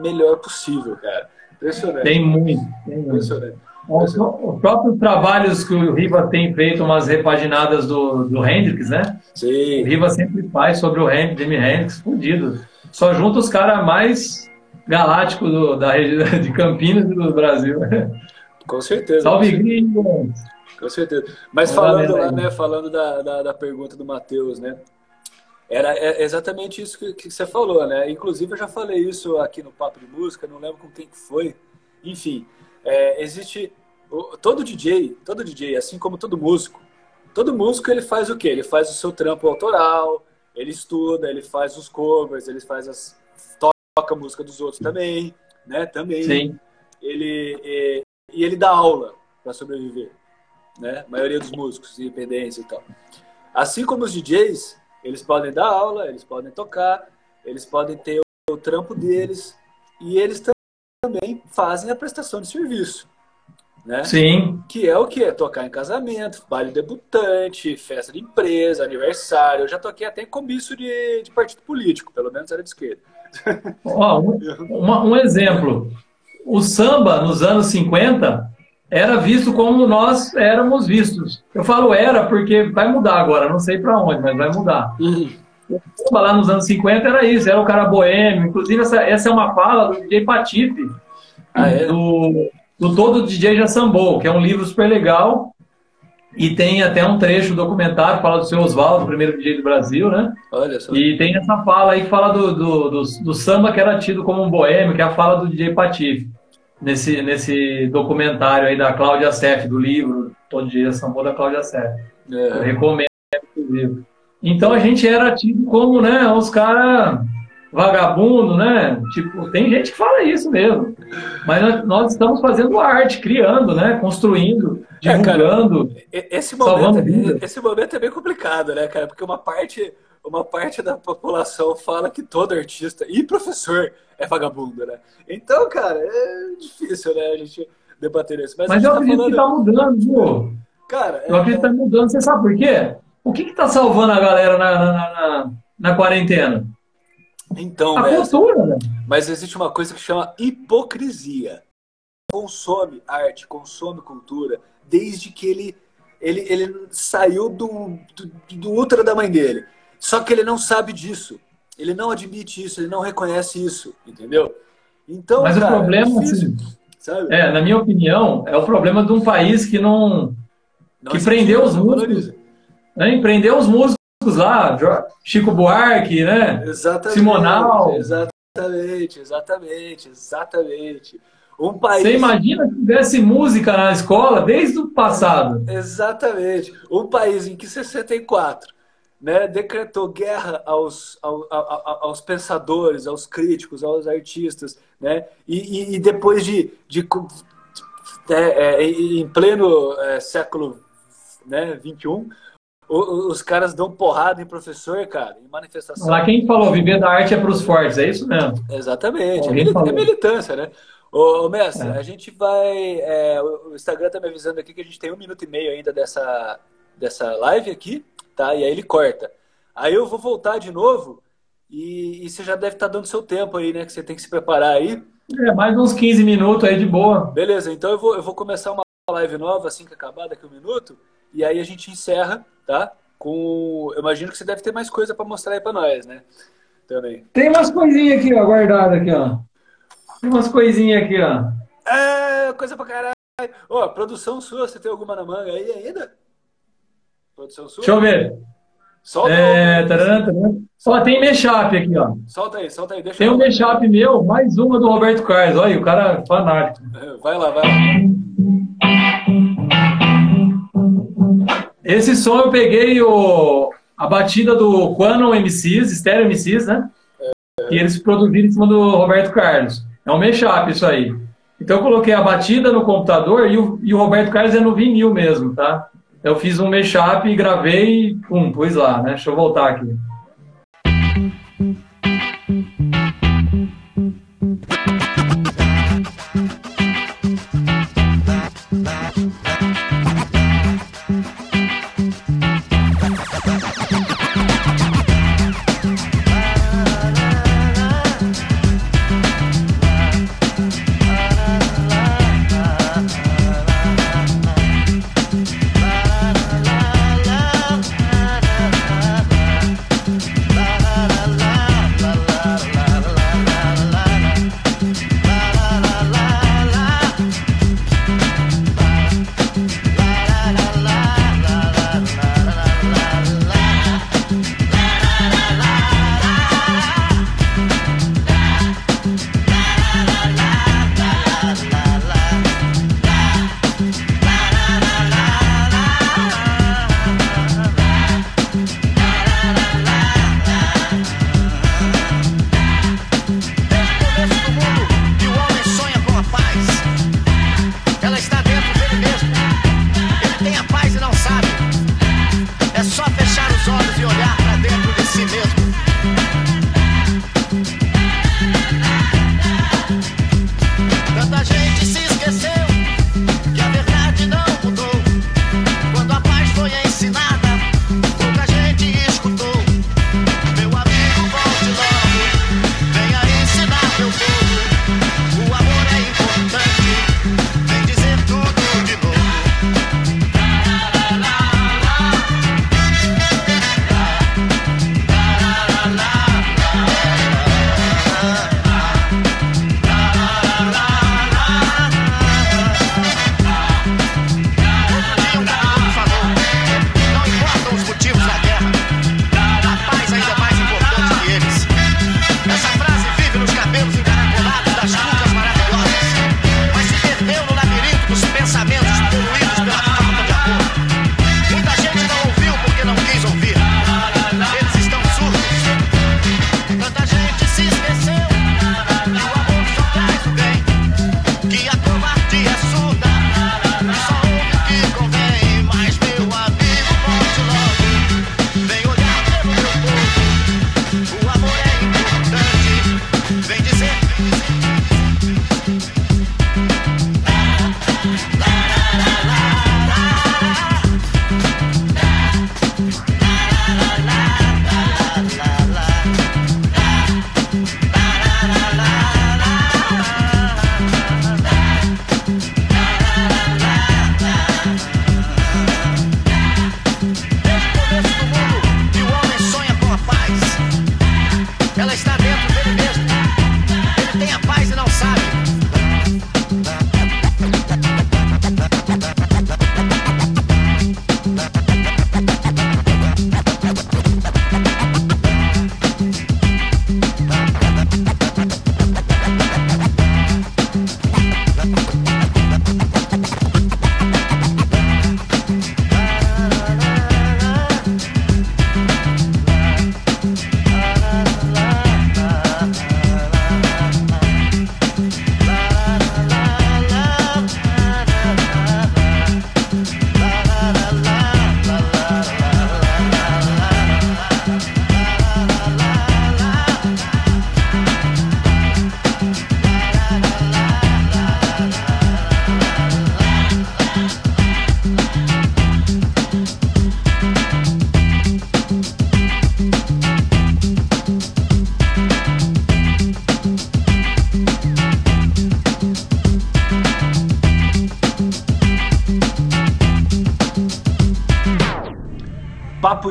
melhor possível, cara. Impressionante. Tem muito. Tem muito. Impressionante. Os próprios trabalhos que o Riva tem feito, umas repaginadas do, do Hendrix, né? Sim. O Riva sempre faz sobre o Hendrix, Jimi Hendrix, fudido. Só junta os caras mais galácticos do, da região de Campinas e do Brasil. Com certeza. Salve, gringo! Com certeza. Mas falando lá, né, falando da, da, da pergunta do Matheus, né? Era é exatamente isso que, que, você falou, né? Inclusive eu já falei isso aqui no Papo de Música, não lembro com quem que foi. Enfim, é, existe todo DJ, todo DJ, assim como todo músico, todo músico ele faz o quê? Ele faz o seu trampo autoral, ele estuda, ele faz os covers, ele faz as toca a música dos outros também, né? Também. Sim. Ele e, e ele dá aula para sobreviver, né? A maioria dos músicos, independência e tal. Assim como os DJs, eles podem dar aula, eles podem tocar, eles podem ter o, trampo deles e eles também fazem a prestação de serviço. Né? Sim. Que é o que? Tocar em casamento, baile debutante, festa de empresa, aniversário. Eu já toquei até em comício de, de partido político, pelo menos era de esquerda. Ó, um, uma, um exemplo. O samba, nos anos 50, era visto como nós éramos vistos. Eu falo era porque vai mudar agora, não sei para onde, mas vai mudar. Uhum. Lá nos anos 50 era isso, era o cara boêmio. Inclusive, essa, essa é uma fala do DJ Patife, ah, é? do, do Todo DJ Já Sambou, que é um livro super legal. E tem até um trecho documentário, fala do seu Oswaldo, primeiro DJ do Brasil, né? Olha só. E tem essa fala aí que fala do, do, do, do samba que era tido como um boêmio, que é a fala do DJ Patife nesse, nesse documentário aí da Cláudia Seff, do livro Todo Dia Sambô da Cláudia Seff. É. Eu recomendo, inclusive. Então a gente era tido como, né, os caras vagabundo, né? Tipo, tem gente que fala isso mesmo. Mas nós estamos fazendo arte, criando, né? Construindo, divulgando. É, cara, esse, momento, esse momento é bem complicado, né, cara? Porque uma parte, uma parte da população fala que todo artista e professor é vagabundo, né? Então, cara, é difícil, né, a gente debater isso. Mas, Mas eu tá acredito falando... que tá mudando, viu? Cara, eu é... acredito que tá mudando. Você sabe por quê? O que que tá salvando a galera na, na, na, na quarentena? Então, a cultura, né? Mas existe uma coisa que chama hipocrisia. Consome arte, consome cultura, desde que ele, ele, ele saiu do, do, do ultra da mãe dele. Só que ele não sabe disso. Ele não admite isso, ele não reconhece isso, entendeu? Então, Mas cara, o problema, é difícil, assim, é, na minha opinião, é o problema de um país que não, não que prendeu os músicos, né? Empreendeu os músicos lá, Chico Buarque, né? Exatamente. Simonal. Exatamente, exatamente, exatamente. Um país... Você imagina se tivesse música na escola desde o passado. Exatamente. Um país em que 64 né, decretou guerra aos, aos, aos, pensadores, aos críticos, aos artistas, né, e, e depois de, de é, é, em pleno é, século né, 21, os caras dão porrada em professor, cara, em manifestação. Lá quem falou, viver da arte é para os fortes, é isso mesmo? Exatamente, é, militância, né? Ô, mestre, é. a gente vai. É, o Instagram tá me avisando aqui que a gente tem um minuto e meio ainda dessa, dessa live aqui tá? E aí ele corta. Aí eu vou voltar de novo e, e você já deve estar tá dando seu tempo aí, né? Que você tem que se preparar aí. É, mais uns 15 minutos aí de boa. Beleza, então eu vou, eu vou começar uma live nova assim que acabar daqui um minuto. E aí a gente encerra, tá? Com. Eu imagino que você deve ter mais coisa para mostrar aí para nós, né? Também. Tem umas coisinhas aqui, ó, guardadas aqui, ó. Tem umas coisinhas aqui, ó. É, coisa pra caralho. Ó, produção sua, você tem alguma na manga aí ainda? Produção sua? Deixa eu ver. Solta é, taran, taran. Ó, tem mashup aqui, ó. Solta aí, solta aí. Deixa tem um mashup meu, mais uma do Roberto Carlos. Olha, o cara é fanático. Vai lá, vai lá. Esse som eu peguei o, a batida do Quanon MCs, Stereo MCs, né? É. E eles produziram em cima do Roberto Carlos. É um mashup isso aí. Então eu coloquei a batida no computador e o, e o Roberto Carlos é no vinil mesmo, tá? Eu fiz um mashup e gravei pum, pus lá, né? Deixa eu voltar aqui.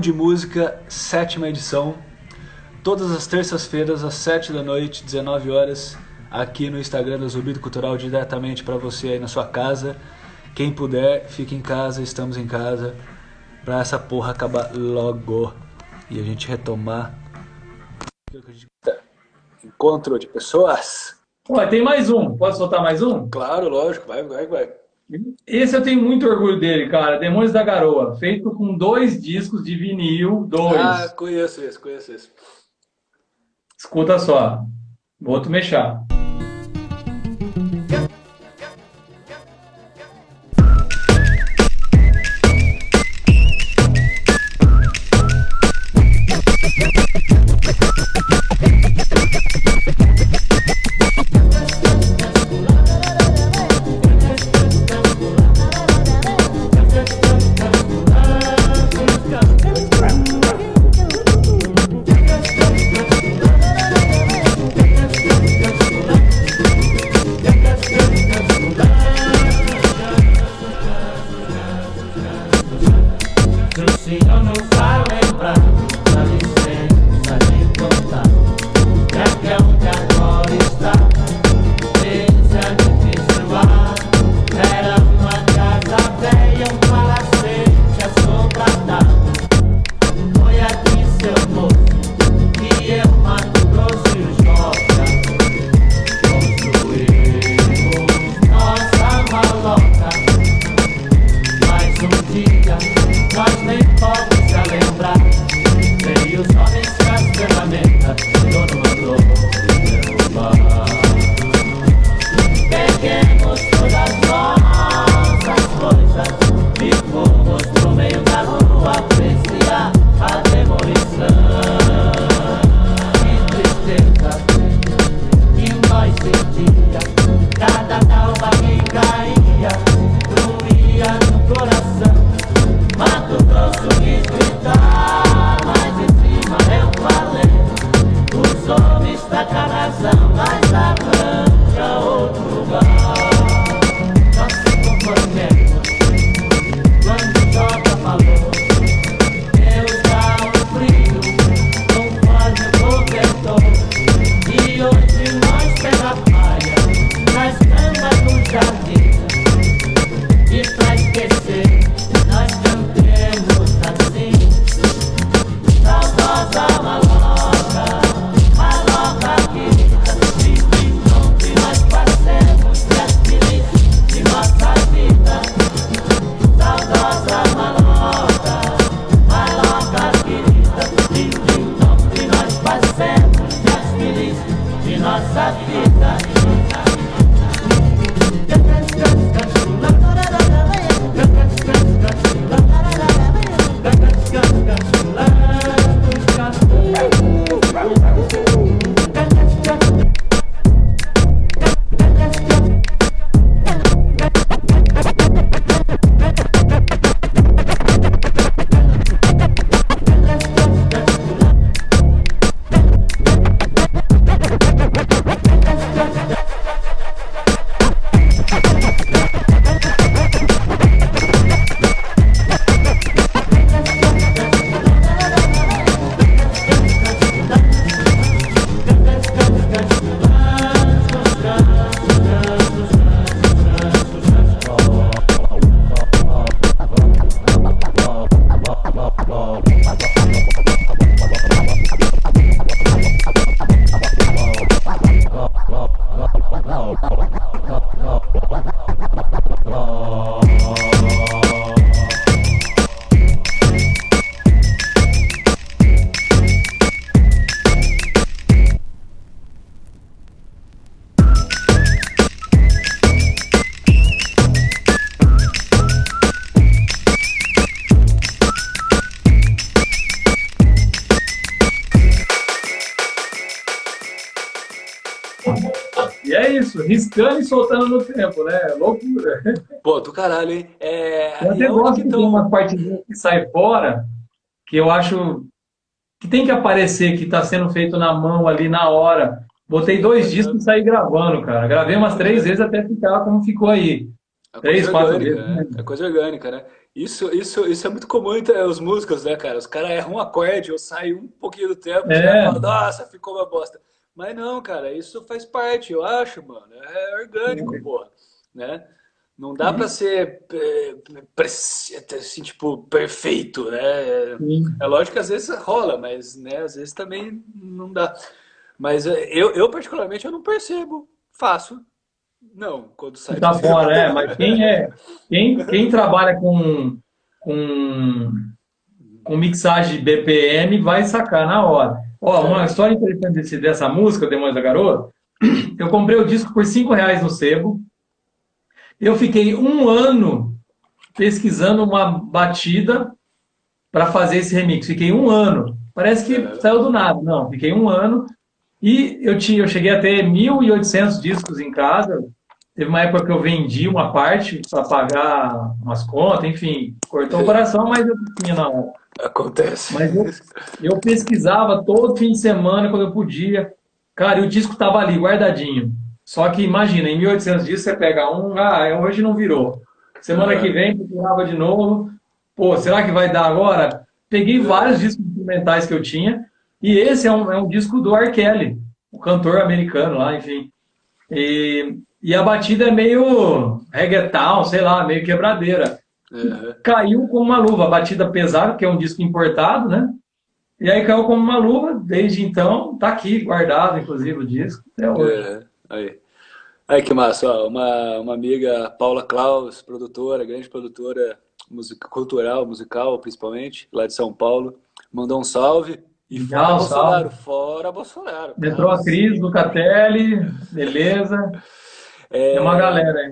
De Música, sétima edição. Todas as terças-feiras, às 7 da noite, 19 horas, aqui no Instagram do Zumbido Cultural, diretamente para você aí na sua casa. Quem puder, fique em casa, estamos em casa, pra essa porra acabar logo e a gente retomar encontro de pessoas. Ué, tem mais um. Posso soltar mais um? Claro, lógico, vai, vai, vai. Esse eu tenho muito orgulho dele, cara. Demônios da Garoa, feito com dois discos de vinil, dois. Ah, conheço esse, conheço esse. Escuta só. Vou te mexer. Soltando no tempo, né? Loucura. Pô, do caralho, hein? É, eu até gosto de então... uma partezinha que sai fora, que eu acho que tem que aparecer que está sendo feito na mão ali na hora. Botei dois discos e saí gravando, cara. Gravei umas três vezes até ficar como ficou aí. É três, quatro vezes. Né? É coisa orgânica, né? Isso, isso, isso é muito comum entre os músicos, né, cara? Os caras erram um acorde, eu saio um pouquinho do tempo, é. falam, nossa, ficou uma bosta. Mas não, cara, isso faz parte, eu acho, mano. É orgânico, porra. Né? Não dá para ser é, assim, tipo, perfeito, né? Sim. É lógico que às vezes rola, mas né, às vezes também não dá. Mas é, eu, eu particularmente, eu não percebo. Faço. Não, quando sai. Tá fora, é. Mas quem é. Quem, quem trabalha com, com, com mixagem BPM vai sacar na hora. Ó, uma história interessante dessa música, Demônios da Garoa. Eu comprei o disco por 5 reais no sebo. Eu fiquei um ano pesquisando uma batida para fazer esse remix. Fiquei um ano. Parece que é. saiu do nada. Não, fiquei um ano. E eu, tinha, eu cheguei a ter 1.800 discos em casa. Teve uma época que eu vendi uma parte para pagar umas contas, enfim, cortou o coração, mas eu tinha na hora. Acontece. Mas eu, eu, pesquisava todo fim de semana, quando eu podia. Cara, e o disco estava ali, guardadinho. Só que imagina, em 1.800 discos você pega um, ah, hoje não virou. Semana é. que vem procurava de novo. Pô, será que vai dar agora? Peguei vários discos instrumentais que eu tinha e esse é um, é um disco do R. Kelly, o cantor americano lá, enfim. E, e a batida é meio reggaeton, sei lá, meio quebradeira. Uhum. Caiu como uma luva, batida pesada, que é um disco importado, né? E aí caiu como uma luva, desde então, tá aqui guardado, inclusive, o disco, até hoje. É, aí. aí que massa, ó, uma, uma amiga, Paula Klaus, produtora, grande produtora musica, cultural, musical, principalmente, lá de São Paulo, mandou um salve. E fora Legal, Bolsonaro, salve. fora Bolsonaro. Entrou a Cris, Lucatelli, beleza. É, uma galera aí.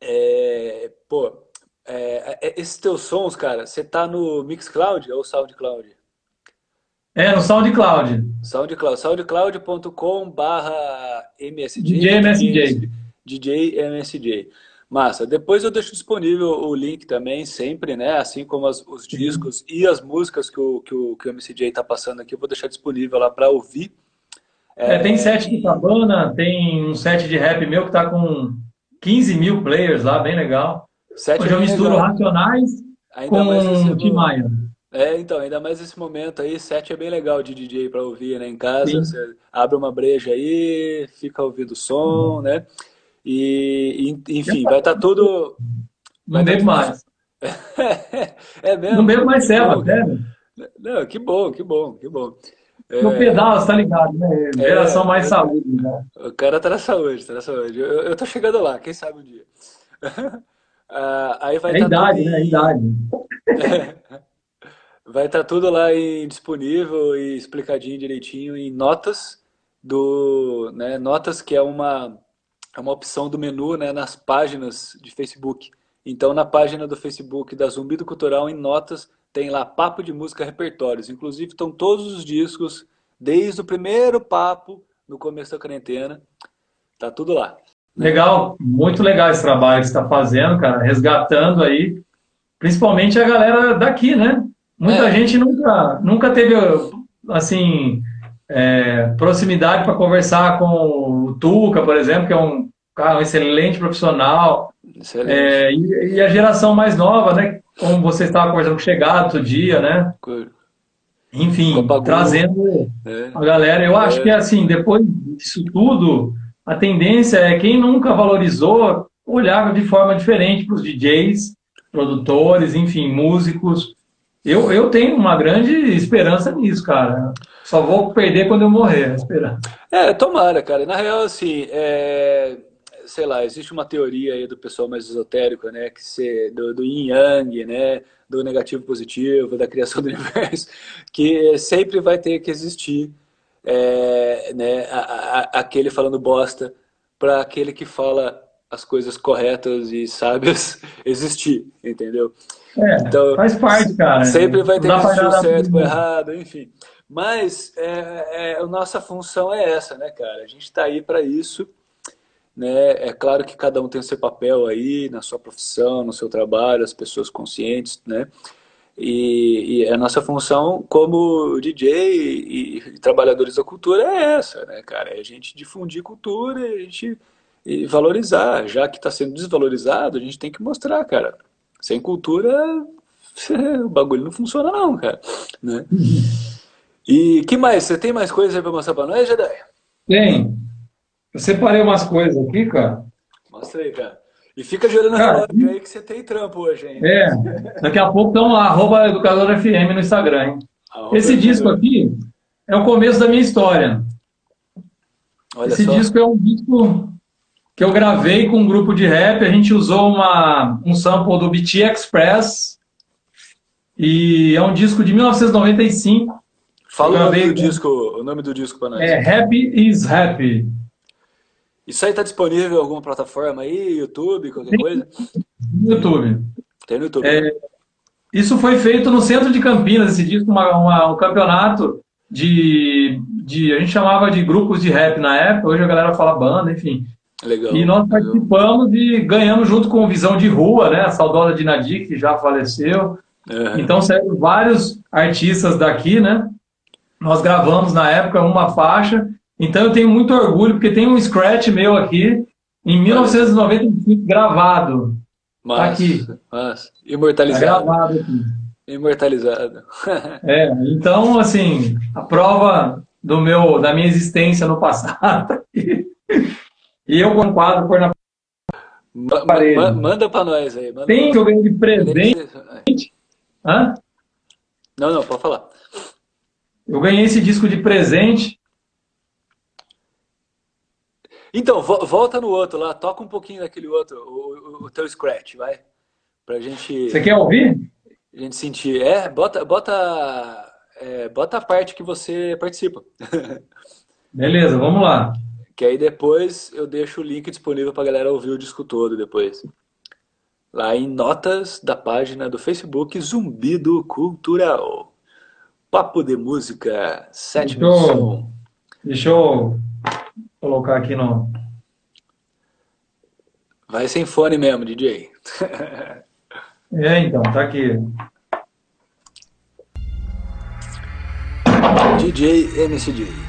É, pô, é, é, esses teus sons, cara, você tá no Mixcloud ou SoundCloud? É, no SoundCloud. SoundCloud, soundcloud.com barra MSJ. DJ MSJ. DJ MSJ. Massa. Depois eu deixo disponível o link também, sempre, né? Assim como as, os discos e as músicas que o, que o, que o MCJ está passando aqui, eu vou deixar disponível lá para ouvir. É, é, tem set de cabana, tem um set de rap meu que está com 15 mil players lá, bem legal. Set Hoje eu misturo legal. Racionais ainda com Tim Maia. É, então, ainda mais esse momento aí, set é bem legal de DJ para ouvir, né? Em casa, Sim. você abre uma breja aí, fica ouvindo o som, uhum. né? E, enfim, vai estar tá tudo. Não bebo tá mais. é mesmo? Não bebo mais ceva, sério. Não, que bom, que bom, que bom. No é... pedal, tá ligado, né? É, Geração é, mais saúde, né? O cara tá na saúde, tá na saúde. Eu, eu tô chegando lá, quem sabe um dia. uh, aí vai é tá idade, tudo... né? É idade. vai estar tá tudo lá em, disponível e explicadinho direitinho em notas do, né, notas que é uma é uma opção do menu né, nas páginas de Facebook. Então, na página do Facebook da Zumbido Cultural, em notas, tem lá Papo de Música Repertórios. Inclusive, estão todos os discos, desde o primeiro papo, no começo da quarentena. Tá tudo lá. Legal, muito legal esse trabalho que você está fazendo, cara, resgatando aí, principalmente a galera daqui, né? Muita é. gente nunca, nunca teve, assim, é, proximidade para conversar com o Tuca, por exemplo, que é um cara um excelente profissional. Excelente. É, e, e, a geração mais nova, né? Como você estava conversando com Chegado outro dia, né? Enfim, trazendo é. a galera. Eu acho é. que, assim, depois disso tudo, a tendência é quem nunca valorizou olhar de forma diferente para os DJs, produtores, enfim, músicos. Eu, eu tenho uma grande esperança nisso, cara. Só vou perder quando eu morrer, esperando. É, tomara, cara. Na real, assim, é... sei lá, existe uma teoria aí do pessoal mais esotérico, né? Que se, do, do yin yang, né? Do negativo positivo, da criação do universo, que sempre vai ter que existir é, né, a, a, aquele falando bosta para aquele que fala as coisas corretas e sábias existir, entendeu? É, então, faz parte, cara. Sempre vai ter que existir o certo ou errado, enfim. Mas é, é, a nossa função é essa, né, cara? A gente está aí para isso. né? É claro que cada um tem o seu papel aí na sua profissão, no seu trabalho, as pessoas conscientes, né? E, e a nossa função como DJ e, e, trabalhadores da cultura é essa, né, cara? É a gente difundir cultura e a gente e valorizar. Já que está sendo desvalorizado, a gente tem que mostrar, cara. Sem cultura, o bagulho não funciona não, cara. Né? E que mais? Você tem mais coisas aí pra mostrar pra nós, Jedi? Tem. Eu separei umas coisas aqui, cara. Mostra aí, cara. E fica de olho no relógio aí que você tem trampo hoje, hein? É. Daqui a pouco estão lá, arroba Educador FM no Instagram, hein? Arroba Esse disco aqui é o começo da minha história. Olha Esse só. disco é um disco que eu gravei com um grupo de rap. A gente usou uma, um sample do BT Express. E é um disco de 1995. Fala o nome, do disco, o nome do disco para nós. É Happy is Happy. Isso aí tá disponível em alguma plataforma aí, YouTube, qualquer Tem coisa? No YouTube. Tem no YouTube. É, isso foi feito no centro de Campinas, esse disco, uma, uma, um campeonato de, de. A gente chamava de grupos de rap na época, hoje a galera fala banda, enfim. Legal, e nós participamos e ganhamos junto com Visão de Rua, né? A saudosa Dinadi, que já faleceu. Uhum. Então saíram vários artistas daqui, né? Nós gravamos na época uma faixa. Então eu tenho muito orgulho, porque tem um scratch meu aqui, em 1995, gravado. Mas, tá aqui. Mas, imortalizado. Tá gravado aqui. Imortalizado. é, então, assim, a prova do meu, da minha existência no passado. Tá e eu com quadro por na parede. Ma manda para nós aí. Tem que eu ganhei de presente. Hã? Não, não, pode falar. Eu ganhei esse disco de presente. Então, vo volta no outro lá, toca um pouquinho daquele outro, o, o, o teu scratch, vai. Pra gente. Você quer ouvir? A gente sentir. É, bota, bota, é, bota a parte que você participa. Beleza, vamos lá. Que aí depois eu deixo o link disponível para a galera ouvir o disco todo depois. Lá em notas da página do Facebook Zumbido Cultural. Papo de Música, sétima deixa edição. Deixa eu colocar aqui no. Vai sem fone mesmo, DJ. é, então, tá aqui. DJ MCD.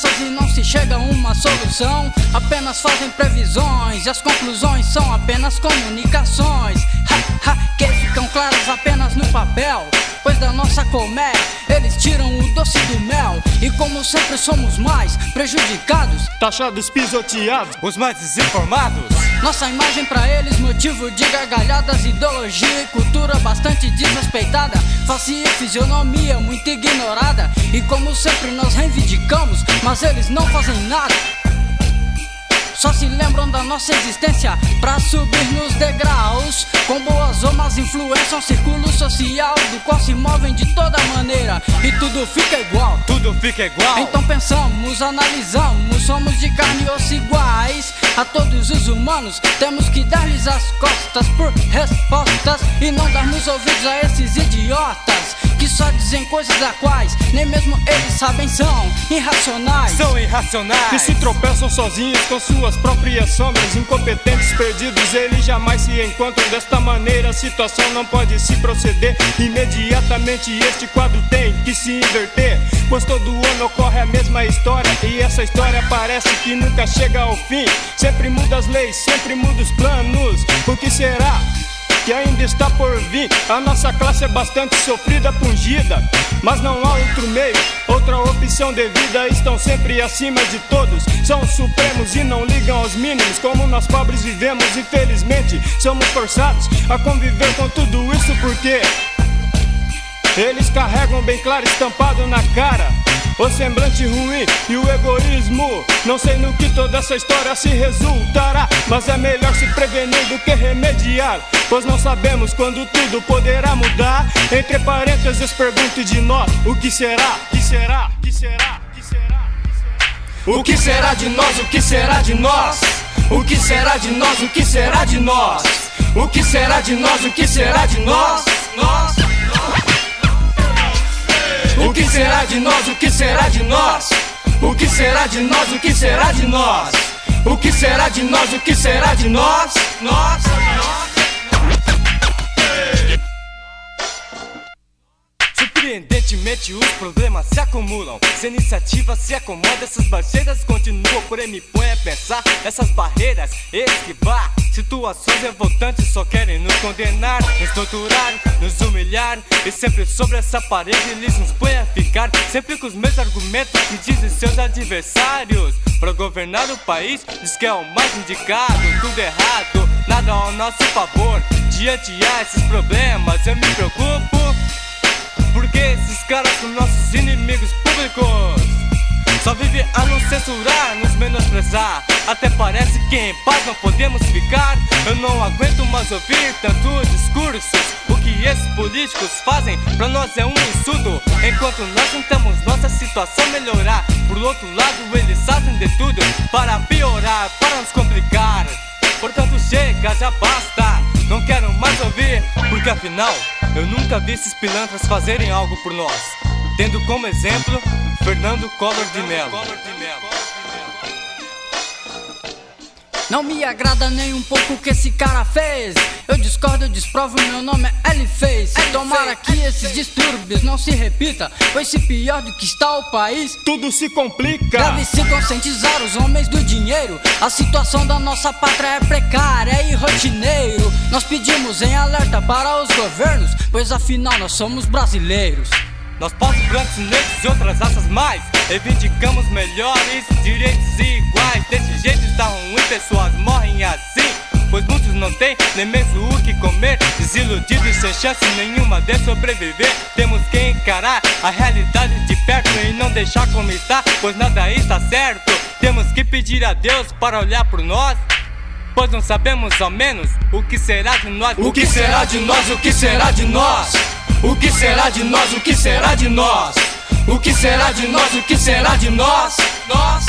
Promessas e não se chega a uma solução. Apenas fazem previsões e as conclusões são apenas comunicações. Ha, ha, que ficam claras apenas no papel. Pois da nossa colmeia como sempre somos mais prejudicados, taxados, pisoteados, os mais desinformados. Nossa imagem para eles motivo de gargalhadas, ideologia e cultura bastante desrespeitada. Face e fisionomia muito ignorada. E como sempre nós reivindicamos, mas eles não fazem nada. Só se lembram da nossa existência pra subir nos degraus. Com boas ou más influências, um círculo social do qual se movem de toda maneira. E tudo fica igual. Tudo fica igual. Então pensamos, analisamos, somos de carne e osso iguais. A todos os humanos temos que dar-lhes as costas por respostas e não darmos ouvidos a esses idiotas que só dizem coisas da quais nem mesmo eles sabem são irracionais. São irracionais. Que se tropeçam sozinhos com suas próprias sombras, incompetentes, perdidos, eles jamais se encontram. Desta maneira a situação não pode se proceder. Imediatamente este quadro tem que se inverter, pois todo ano ocorre a mesma história e essa história parece que nunca chega ao fim. Sempre muda as leis, sempre muda os planos. O que será? Que ainda está por vir. A nossa classe é bastante sofrida, pungida, mas não há outro meio, outra opção de vida. Estão sempre acima de todos, são supremos e não ligam aos mínimos. Como nós pobres vivemos, infelizmente, somos forçados a conviver com tudo isso porque eles carregam bem claro estampado na cara O semblante ruim e o egoísmo. Não sei no que toda essa história se resultará. Mas é melhor se prevenir do que remediar. Pois não sabemos quando tudo poderá mudar. Entre parênteses, pergunte de nós: o que será? Que será? Que será? Que será? O que será de nós? O que será de nós? O que será de nós? O que será de nós? O que será de nós? O que será de nós? Nós. O que será de nós? O que será de nós? O que será de nós? O que será de nós? O que será de nós? O que será de nós? Nós. Surpreendentemente os problemas se acumulam. Se a iniciativa se acomoda, essas barreiras continuam. Porém me põe a pensar, essas barreiras. Esquivar Situações revoltantes só querem nos condenar Nos torturar, nos humilhar. E sempre sobre essa parede eles nos põem a ficar. Sempre com os mesmos argumentos que dizem seus adversários. Pra governar o país, diz que é o mais indicado. Tudo errado, nada ao nosso favor. Diante a esses problemas eu me preocupo porque esses caras são nossos inimigos públicos. Só vive a nos censurar, nos menosprezar. Até parece que em paz não podemos ficar. Eu não aguento mais ouvir tantos discursos. O que esses políticos fazem pra nós é um insulto. Enquanto nós tentamos nossa situação melhorar. Por outro lado, eles fazem de tudo para piorar, para nos complicar. Portanto, chega, já basta. Não quero mais ouvir, porque afinal eu nunca vi esses pilantras fazerem algo por nós. Tendo como exemplo Fernando Collor de Mello. Não me agrada nem um pouco o que esse cara fez. Eu discordo, eu desprovo, meu nome é L-Face. Tomara que esses distúrbios não se repita. Pois se pior do que está o país, Tudo se complica. Deve se conscientizar os homens do dinheiro. A situação da nossa pátria é precária e rotineiro. Nós pedimos em alerta para os governos, pois afinal nós somos brasileiros. Nós povos brancos, negros e outras raças mais. Reivindicamos melhores direitos iguais. Desse jeito está ruim, pessoas morrem assim. Pois muitos não têm nem mesmo o que comer. Desiludidos sem chance nenhuma de sobreviver. Temos que encarar a realidade de perto E não deixar como está, pois nada está certo. Temos que pedir a Deus para olhar por nós Pois não sabemos ao menos o que será de nós O que será de nós? O que será de nós? O que será de nós? O que será de nós? O que será de nós? O que será de nós? Nós.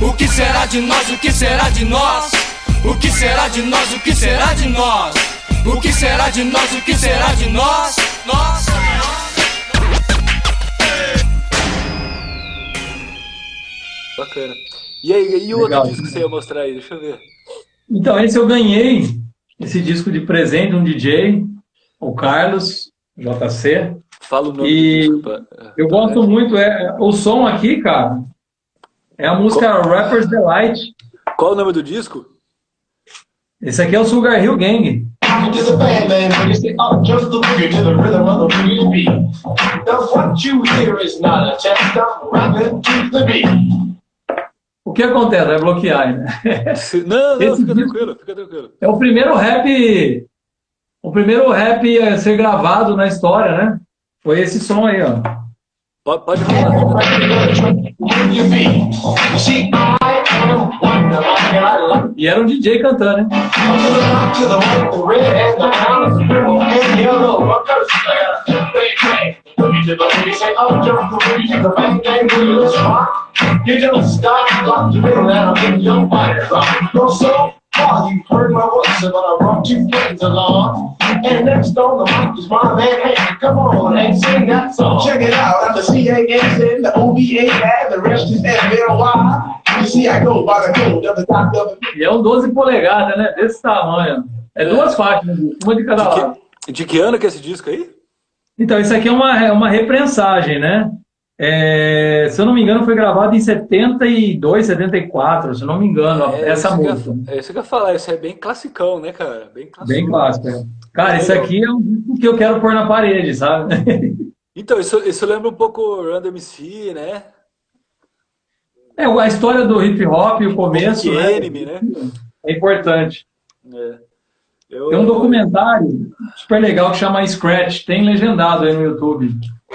O que será de nós? O que será de nós? O que será de nós? O que será de nós? O que será de nós? O que será de nós? Nós. Bacana. E aí, e o outro disco que você ia mostrar aí? Deixa eu ver. Então, esse eu ganhei, esse disco de presente, um DJ, o Carlos, JC. Fala o nome E do disco. pra- Eu pra- gosto muito, é, o som aqui, cara, é a música Rapper's Delight. Qual o nome do disco? Esse aqui é o Sugar Hill Gang. to the band, man. When you say up, just the boogie to the rhythm of the boogie beat. Now what you hear is not a. I'm rapping to the beat. O que acontece? Vai bloquear, né? Não, não, Esse fica tranquilo, fica tranquilo. É o primeiro rap, o primeiro rap a ser gravado na história, né? Foi esse som aí, ó. Pode, pode falar. E era um DJ cantando, né? To to and and to to. You don't stop, rhythm, and I'll get your. Go so far, you heard my voice, but I brought two friends along. And next on the mic is my man Hank. Come on and sing that song. Check it out. I'm the C-A-S-N, the and the rest is N-B-O-Y. You see, I go by the code of the top of the E é um 12 polegadas, né? Desse tamanho. É duas faixas, uma de cada lado. De que, de que ano que é esse disco aí? Então, isso aqui é uma, é uma reprensagem, né? É, se eu não me engano, foi gravado em 72, 74, se eu não me engano, essa que eu- música. É isso que eu ia falar, isso é bem classicão, né, cara? Bem clássico. Bem clássica. Cara, isso aqui é um disco que eu quero pôr na parede, sabe? Então, isso, isso lembra um pouco Random MC, né? É, a história do hip hop, o começo, né? Enemy, né? É importante. É. Eu, Tem um documentário super legal que chama Scratch, tem legendado aí no YouTube.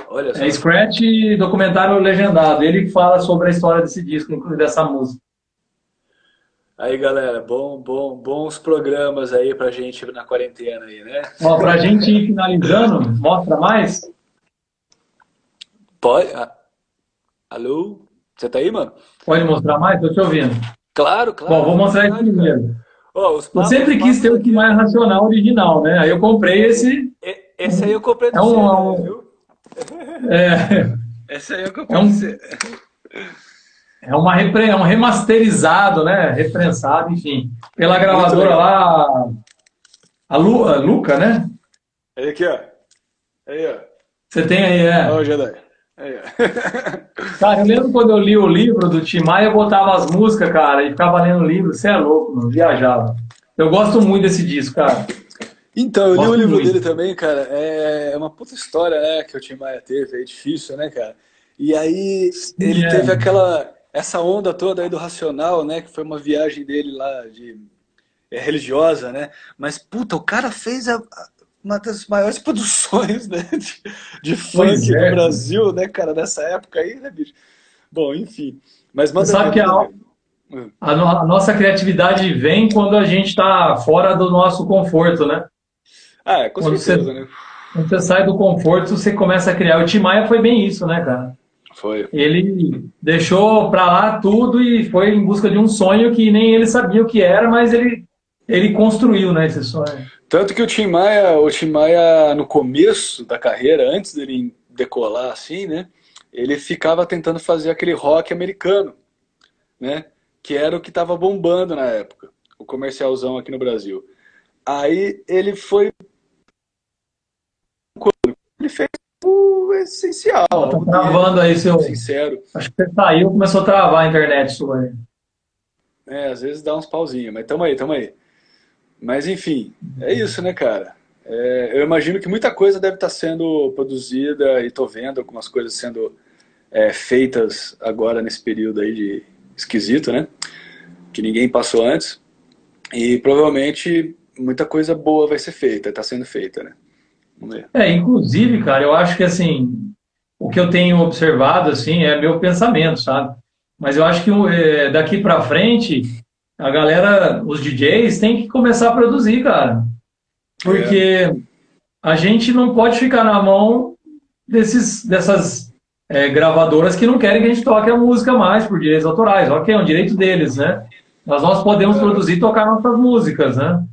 Olha só. É Scratch documentário legendado. Ele fala sobre a história desse disco, inclusive dessa música. Aí, galera, bom, bom, bons programas aí pra gente na quarentena aí, né? Ó, pra gente ir finalizando, mostra mais. Pode? Ah, Alô? Você tá aí, mano? Pode mostrar mais? Tô te ouvindo. Claro, claro. Bom, vou mostrar esse primeiro. Os Eu sempre quis ter o que mais racional original, né? Aí eu comprei esse. Esse aí eu comprei do É um- é um- viu? É, Esse aí eu É um- é, uma repre- é um remasterizado, né? Reprensado, enfim. Pela gravadora lá. A, Lu, a Luca, né? Aí aqui, ó. Aí, ó. Você tem aí, é. Ó, o Jedi. Aí, ó. Cara, eu lembro quando eu li o livro do Tim Maia, eu botava as músicas, cara, e ficava lendo o livro. Você é louco, mano. Viajava. Eu gosto muito desse disco, cara. Então, eu li o livro muito. dele também, cara. É uma puta história, né, que o Tim Maia teve, é difícil, né, cara? E aí ele é. teve aquela essa onda toda aí do racional, né, que foi uma viagem dele lá de é, religiosa, né? Mas puta, o cara fez a- uma das maiores produções, né, de, de funk é. no Brasil, né, cara, nessa época aí, né, bicho? Bom, enfim. Mas manda sabe que a, a nossa criatividade vem quando a gente está fora do nosso conforto, né? Ah, com Quando certeza, você- né? Quando você sai do conforto, você começa a criar. O Tim Maia foi bem isso, né, cara? Foi. Ele deixou pra lá tudo e foi em busca de um sonho que nem ele sabia o que era, mas ele, ele construiu, né, esse sonho. Tanto que o Tim Maia, o Tim Maia, no começo da carreira, antes dele decolar assim, né? Ele ficava tentando fazer aquele rock americano, né? Que era o que estava bombando na época, o comercialzão aqui no Brasil. Aí ele foi. Ele fez o essencial, Tá o travando aí seu. sincero. Acho que você saiu, começou a travar a internet sua aí. É, às vezes dá uns pauzinhos, mas tamo aí, tamo aí. Mas enfim, é isso, né, cara? É, eu imagino que muita coisa deve estar sendo produzida e tô vendo algumas coisas sendo é, feitas agora nesse período aí de esquisito, né? Que ninguém passou antes. E provavelmente muita coisa boa vai ser feita, está sendo feita, né? É, inclusive, cara, eu acho que assim, o que eu tenho observado assim é meu pensamento, sabe? Mas eu acho que é, daqui pra frente a galera, os DJs, tem que começar a produzir, cara. Porque a gente não pode ficar na mão desses, dessas é, gravadoras que não querem que a gente toque a música mais por direitos autorais. Ok, é um direito deles, né? Mas nós podemos produzir e tocar nossas músicas, né?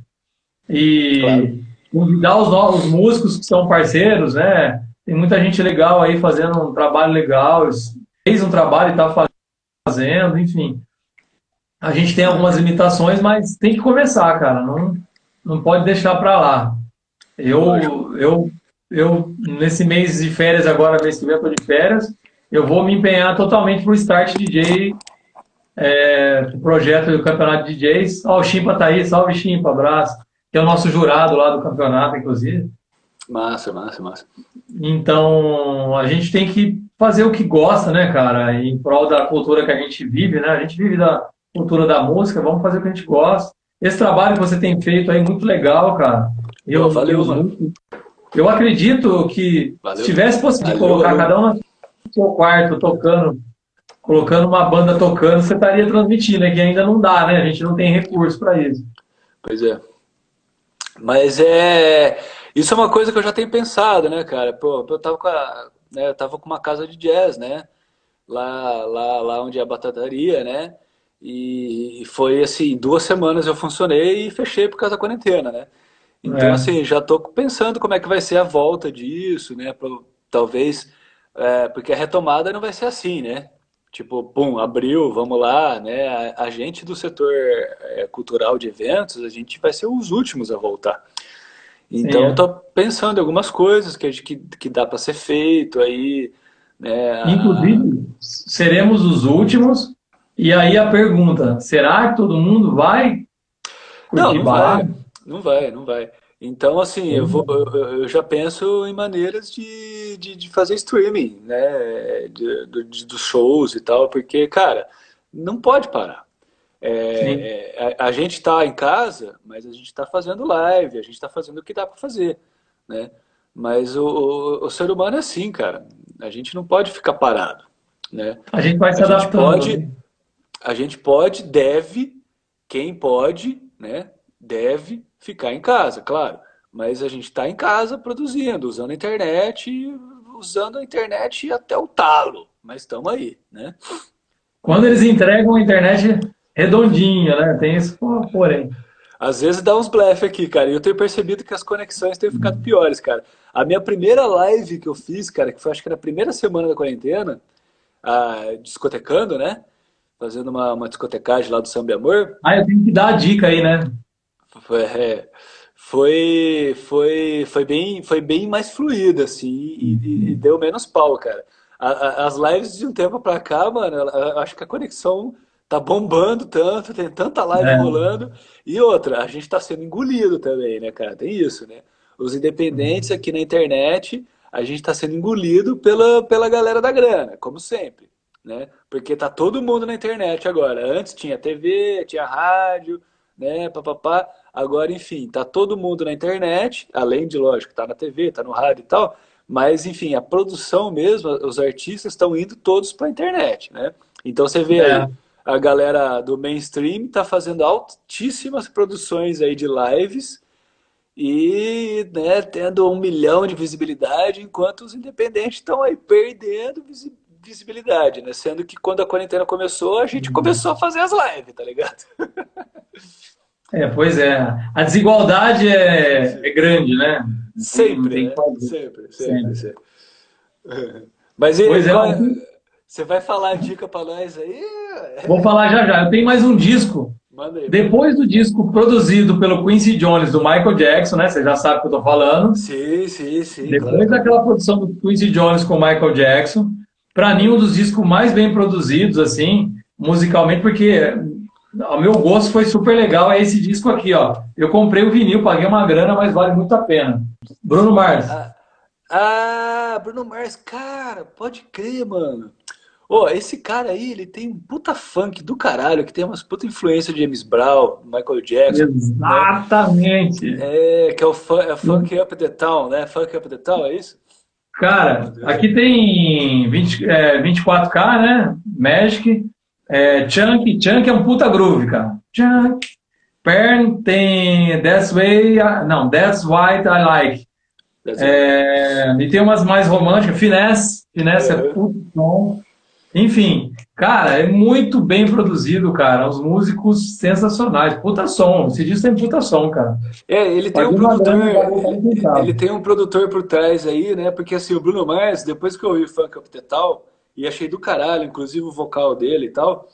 E Claro. Convidar os novos músicos que são parceiros, né? Tem muita gente legal aí fazendo um trabalho legal, fez um trabalho e está fazendo, enfim. A gente tem algumas limitações, mas tem que começar, cara. Não, não pode deixar para lá. Eu, eu, eu, nesse mês de férias agora, mês que vem eu tô de férias, eu vou me empenhar totalmente pro Start DJ, é, projeto do Campeonato de DJs. Ó, o Chimpa tá aí, salve Chimpa, abraço. Que é o nosso jurado lá do campeonato, inclusive. Massa, massa, massa. Então, a gente tem que fazer o que gosta, né, cara? Em prol da cultura que a gente vive, né? A gente vive da cultura da música, vamos fazer o que a gente gosta. Esse trabalho que você tem feito aí, muito legal, cara. Eu, Pô, valeu, eu, mano. eu acredito que Valeu. se tivesse possibilidade de colocar valeu. cada um no seu quarto, tocando, colocando uma banda tocando, você estaria transmitindo, é que ainda não dá, né? A gente não tem recurso para isso. Pois é. Mas é. Isso é uma coisa que eu já tenho pensado, né, cara? Pô, eu tava com, a, né, eu tava com uma casa de jazz, né? Lá, lá, lá onde é a batataria, né? E foi assim, duas semanas eu funcionei e fechei por causa da quarentena, né? Então, É. assim, já tô pensando como é que vai ser a volta disso, né? Pro- talvez, é, porque a retomada não vai ser assim, né? Tipo, pum, abriu, vamos lá, né? A, gente do setor é, cultural de eventos, a gente vai ser os últimos a voltar. Então, é. tô pensando em algumas coisas que, que, que dá para ser feito aí, né? Inclusive, seremos os últimos. E aí a pergunta: será que todo mundo vai Não, não vai, não vai, não vai. Então, assim, eu vou, eu, eu já penso em maneiras de, de, de fazer streaming, né? De, de- dos shows e tal, porque, cara, não pode parar. É, a, a gente está em casa, mas a gente está fazendo live, a gente está fazendo o que dá para fazer, né? Mas o, o, o ser humano é assim, cara. A gente não pode ficar parado, né? A gente vai se a gente adaptando. pode, né? a gente pode, deve, quem pode, né? Deve ficar em casa, claro. Mas a gente está em casa produzindo, usando a internet, usando a internet até o talo. Mas estamos aí, né? Quando eles entregam a internet redondinha, né? Tem isso, porém. Às vezes dá uns blefe aqui, cara. E eu tenho percebido que as conexões têm ficado piores, cara. A minha primeira live que eu fiz, cara, que foi acho que na primeira semana da quarentena, ah, discotecando, né? Fazendo uma, uma discotecagem lá do Samba e Amor. Ah, eu tenho que dar a dica aí, né? Foi, é, foi, foi, foi, bem, foi bem mais fluida, assim, e, e- e deu menos pau, cara. A- a- as lives de um tempo pra cá, mano, eu- acho que a conexão tá bombando tanto, tem tanta live É. rolando. E outra, a gente tá sendo engolido também, né, cara? Tem isso, né? Os independentes aqui na internet, a gente tá sendo engolido pela, pela galera da grana, como sempre, né? Porque tá todo mundo na internet agora. Antes tinha TV, tinha rádio, né, papapá. Agora, enfim, tá todo mundo na internet, além de, lógico, tá na TV, tá no rádio e tal, mas, enfim, a produção mesmo, os artistas estão indo todos pra internet, né? Então você vê É. aí, a galera do mainstream tá fazendo altíssimas produções aí de lives e, né, tendo um milhão de visibilidade, enquanto os independentes estão aí perdendo visi- visibilidade, né? Sendo que quando a quarentena começou, a gente começou a fazer as lives, tá ligado? É, pois é. A desigualdade é, é grande, né? Sempre, né? Sempre, sempre, sempre. Mas e, Pois é, mas- você vai falar a dica pra nós aí? Vou falar já já. Eu tenho mais um disco. Manda aí. Depois do disco produzido pelo Quincy Jones, do Michael Jackson, né? Você já sabe o que eu tô falando. Sim, sim, sim. Depois claro. daquela produção do Quincy Jones com o Michael Jackson, para mim um dos discos mais bem produzidos assim, musicalmente, porque ao meu gosto foi super legal é esse disco aqui, ó. Eu comprei o vinil, paguei uma grana, mas vale muito a pena. Bruno Mars. Ah, Bruno Mars, cara, pode crer, mano. Ô, esse cara aí, ele tem um puta funk do caralho, que tem umas puta influência de James Brown, Michael Jackson. Exatamente. É, que é o fun- é Funk Up the Town, né? Funk Up the Town, é isso? Cara, aqui tem 20, é, 24K, né? Magic. É, Chunk. Chunk é um puta groove, cara. Chunk. Pern tem That's Way. I- Não, That's What I Like. É, e tem umas mais românticas. Finesse. Finesse é puta som. Enfim, cara, é muito bem produzido, cara. Os músicos sensacionais. Puta som. Esse disco tem puta som, cara. É, ele tem um produtor, ele, ele tem um produtor por trás aí, né? Porque assim, o Bruno Mars, depois que eu ouvi Funk Up the Town, e achei do caralho, inclusive o vocal dele e tal,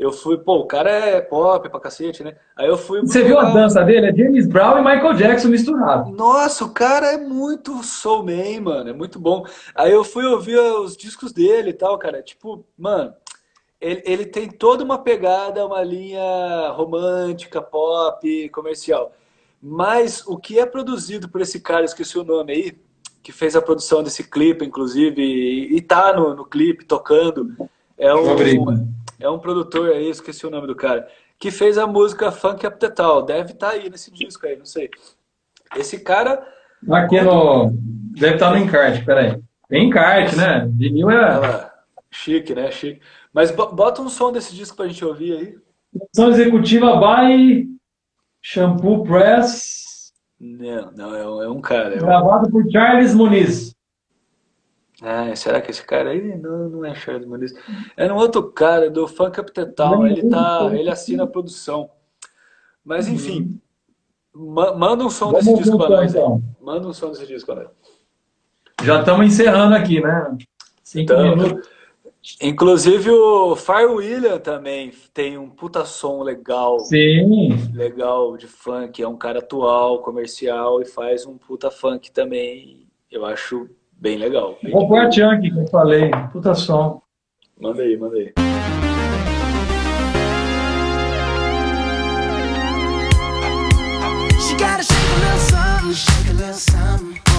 eu fui, pô, o cara é pop pra cacete, né? Aí eu fui Você viu a dança dele? É James Brown e Michael Jackson misturados. Nossa, o cara é muito soulman, mano, é muito bom. Aí eu fui ouvir os discos dele e tal, cara, tipo, mano, ele, ele tem toda uma pegada, uma linha romântica, pop, comercial. Mas o que é produzido por esse cara, esqueci o nome aí, que fez a produção desse clipe, inclusive, e, e tá no, no clipe tocando, é Rodrigo. um, é um produtor aí, esqueci o nome do cara, que fez a música Funk Up the Town. Deve estar aí nesse disco aí, não sei. Esse cara, Aqui no. Deve estar no encarte, peraí. Tem encarte, né? Vinil é. ela, chique, né? Chique. Mas bo- bota um som desse disco pra gente ouvir aí. Produção executiva by Shampoo Press, Não, não, é um, é um cara. é um- gravado por Charles Muniz. Ah, será que esse cara aí não, não é Charles Muniz? É um outro cara do Funk Town. Ele tá, ele assina a produção. Mas enfim, ma- manda um som Vamos desse disco pra som, nós aí. então. Manda um som desse disco pra nós. Já estamos encerrando aqui, né? Cinco Então, minutos. Inclusive o Fire William também tem um puta som legal. Sim. legal de funk, é um cara atual, comercial e faz um puta funk também. Eu acho bem legal. Vou pôr a Chunk que eu falei. Puta som. Manda aí, manda aí. She gotta shake a little something, shake a little something.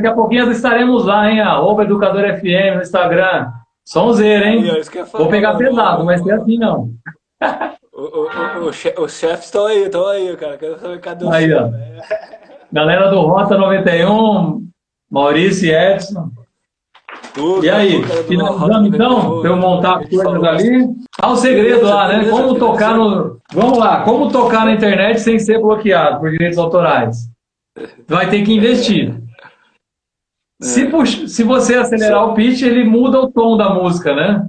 Daqui a pouquinho estaremos lá, hein? Arroba Educadora FM no Instagram. Sonzeira, hein? Eu falar, Vou pegar pesado, não vai ser assim, não. Os chefes estão aí, estão aí, cara. Quero saber cadê o Aí, ó. né? Galera do Rota 91, Maurício e Edson. Tu, E aí, finalizando então, pra eu montar as coisas ali. Ah, o segredo lá, né? Beleza, Como beleza, tocar no. Vamos lá, como tocar na internet sem ser bloqueado por direitos autorais? Vai ter que investir. Se, pux- se você acelerar o pitch, ele muda o tom da música, né?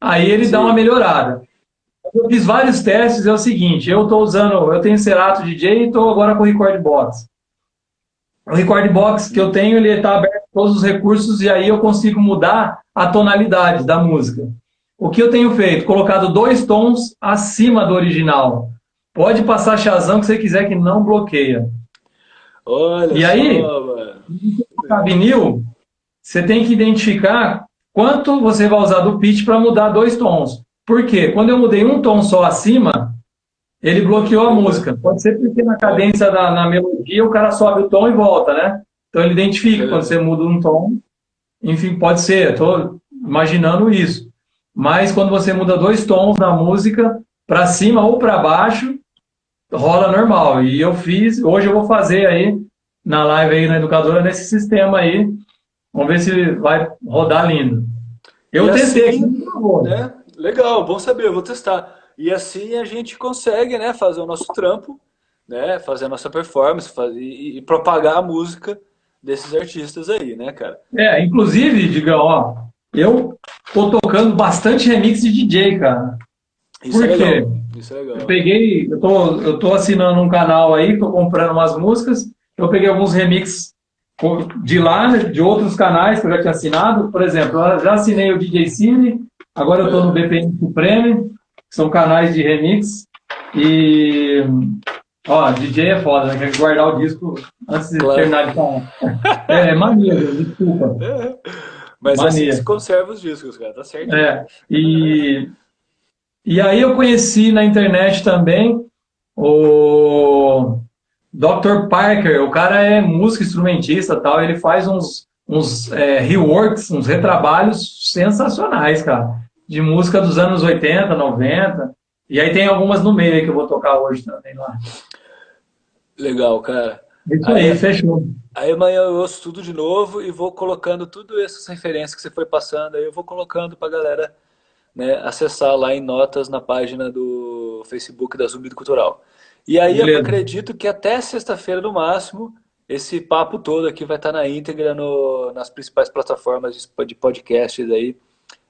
Aí ele dá uma melhorada. Eu fiz vários testes, é o seguinte, eu estou usando, eu tenho Serato DJ e estou agora com o Record Box. O Record Box que eu tenho, ele está aberto a todos os recursos e aí eu consigo mudar a tonalidade da música. O que eu tenho feito? Colocado dois tons acima do original. Pode passar Shazam que você quiser que não bloqueia. Olha E só, aí? mano. Tocar vinil, você tem que identificar quanto você vai usar do pitch para mudar dois tons. Por quê? Quando eu mudei um tom só acima, ele bloqueou a música. Pode ser porque na cadência da na melodia o cara sobe o tom e volta, né? Então ele identifica quando você muda um tom. Enfim, pode ser, estou imaginando isso. Mas quando você muda dois tons na música, para cima ou para baixo, rola normal. E eu fiz, hoje eu vou fazer aí na live aí na educadora nesse sistema aí. Vamos ver se vai rodar lindo. Eu E testei assim, aqui, por favor. né? Legal, bom saber, eu vou testar. E assim a gente consegue, né, fazer o nosso trampo, né, fazer a nossa performance, fazer, e, e propagar a música desses artistas aí, né, cara? É, inclusive, Digão, ó, eu tô tocando bastante remix de DJ, cara. Isso Por é quê? legal. Isso é legal. Eu peguei, eu tô, eu tô assinando um canal aí, tô comprando umas músicas, eu peguei alguns remixes de lá, de outros canais que eu já tinha assinado. Por exemplo, eu já assinei o DJ Cine, agora eu tô no BPM Supreme, que são canais de remix. E, ó, DJ é foda, né? Tem que guardar o disco antes de Claro. terminar de falar. É, é mania, desculpa. Mas assim Mania. se conserva os discos, cara, tá certo? É, e, e aí eu conheci na internet também o Dr. Parker, o cara é músico, instrumentista e tal, ele faz uns, uns é, reworks, uns retrabalhos sensacionais, cara, de música dos anos 80, 90, e aí tem algumas no meio aí que eu vou tocar hoje também lá. Legal, cara. Isso aí, fechou. Aí amanhã eu ouço tudo de novo e vou colocando tudo essas referências que você foi passando aí, eu vou colocando pra galera, né, acessar lá em notas na página do Facebook da Zumbido Cultural. E aí eu Beleza. acredito que até sexta-feira no máximo, esse papo todo aqui vai estar na íntegra no, nas principais plataformas de podcasts aí,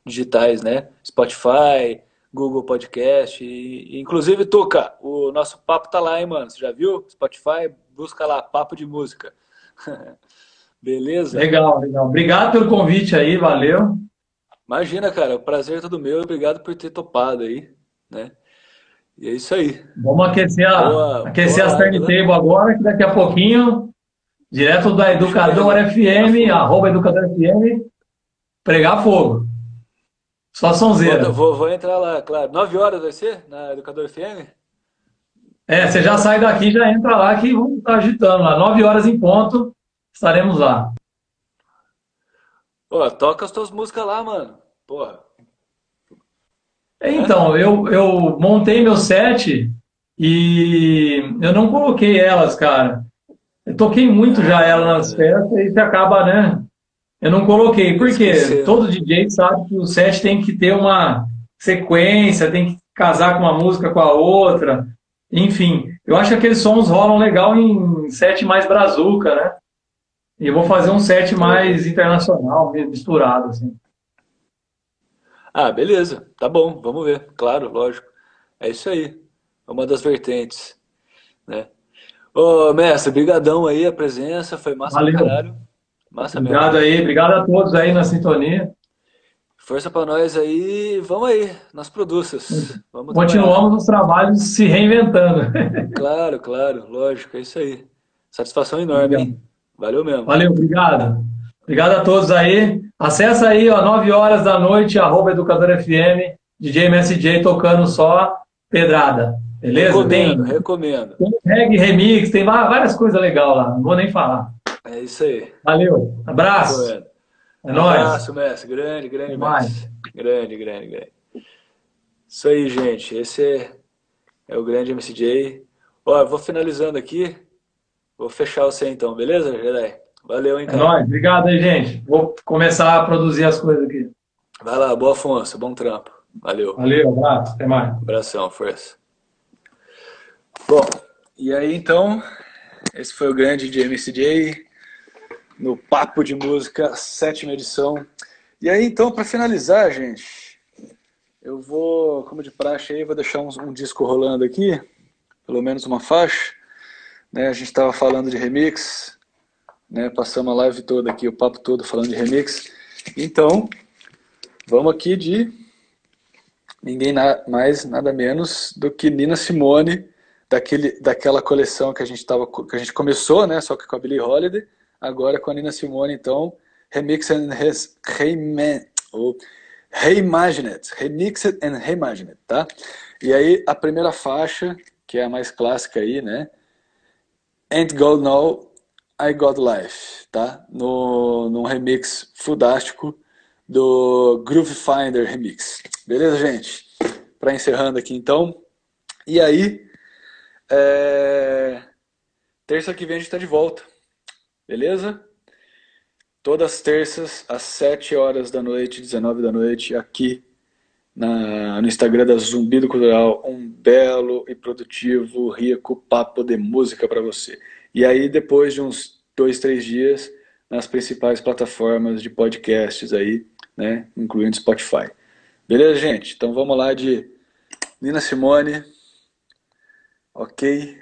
digitais, né? Spotify, Google Podcast, e inclusive, Tuca, o nosso papo tá lá, hein, mano? Você já viu? Spotify, busca lá, papo de música. Beleza? Legal, legal. Obrigado pelo convite aí, valeu. Imagina, cara, o prazer é todo meu, obrigado por ter topado aí, né? E é isso aí. Vamos aquecer, a, Boa, aquecer boa as né? table agora, que daqui a pouquinho, direto da Educador FM, arroba Educador FM, pregar fogo. Só sonzeira. Vou, vou, entrar lá, claro. 9 horas vai ser? Na Educador FM? É, você já sai daqui, já entra lá que vamos estar agitando lá. Nove horas em ponto, estaremos lá. Pô, toca as tuas músicas lá, mano. Porra. Então, eu, eu montei meu set e eu não coloquei elas, cara. Eu toquei muito já ela nas festas e você acaba, né? Eu não coloquei. Por quê? Esqueceu. Todo DJ sabe que o set tem que ter uma sequência, tem que casar com uma música com a outra. Enfim, eu acho que aqueles sons rolam legal em set mais brazuca, né? E eu vou fazer um set mais internacional, misturado, assim. Ah, beleza. Tá bom, vamos ver. Claro, lógico. É isso aí. É uma das vertentes, né? Ô, mestre, brigadão aí a presença, foi massa Valeu. caralho. Massa mesmo. Obrigado aí, obrigado a todos aí na sintonia. Força pra nós aí, vamos aí, nas produças. Vamos Continuamos os trabalhos se reinventando. Claro, claro, lógico, é isso aí. Satisfação enorme, hein? Valeu mesmo. Valeu, obrigado. Obrigado a todos aí. Acessa aí, ó, 9 horas da noite, arroba Educador FM, DJ MSJ tocando só pedrada. Beleza? Recomendo, Tem, recomendo. tem reggae, remix, tem várias coisas legais lá. Não vou nem falar. É isso aí. Valeu. Abraço. Recomendo. É nóis. Abraço, mestre. Grande, grande mais. mestre. Grande, grande, grande. Isso aí, gente. Esse é, é o grande MCJ. Ó, eu vou finalizando aqui. Vou fechar você então, beleza, Jedi? Valeu, hein, É cara. nóis. Obrigado aí, gente. Vou começar a produzir as coisas aqui. Vai lá, boa Afonso. Bom trampo. Valeu. Valeu, abraço. Até mais. Abração, força. Bom, e aí então, esse foi o grande de MCJ no Papo de Música, sétima edição. E aí então, para finalizar, gente, eu vou, como de praxe aí, vou deixar um, um disco rolando aqui, pelo menos uma faixa. Né? A gente estava falando de remix, né? passamos a live toda aqui, o papo todo falando de remix. Então, vamos aqui de ninguém na- mais, nada menos do que Nina Simone, daquele, daquela coleção que a gente tava, que a gente começou, né, só que com a Billie Holiday, agora com a Nina Simone, então, Remix and Res, Reima- ou Reimagined, Remixed and Reimagined, tá? E aí, a primeira faixa, que é a mais clássica aí, né, Ain't God Know, I Got Life, tá? No, num remix fudástico do Groove Finder Remix. Beleza, gente? Para encerrando aqui então. E aí, é, terça que vem a gente está de volta. Beleza? Todas as terças, às 7 horas da noite, 19 da noite, aqui na- no Instagram da Zumbido Cultural, um belo e produtivo, rico papo de música para você. E aí, depois de uns dois, três dias, nas principais plataformas de podcasts aí, né, incluindo Spotify. Beleza, gente? Então vamos lá de Nina Simone, ok?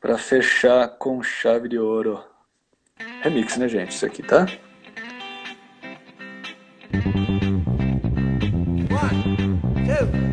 Para fechar com chave de ouro. Remix, né, gente? Isso aqui, tá? Ain't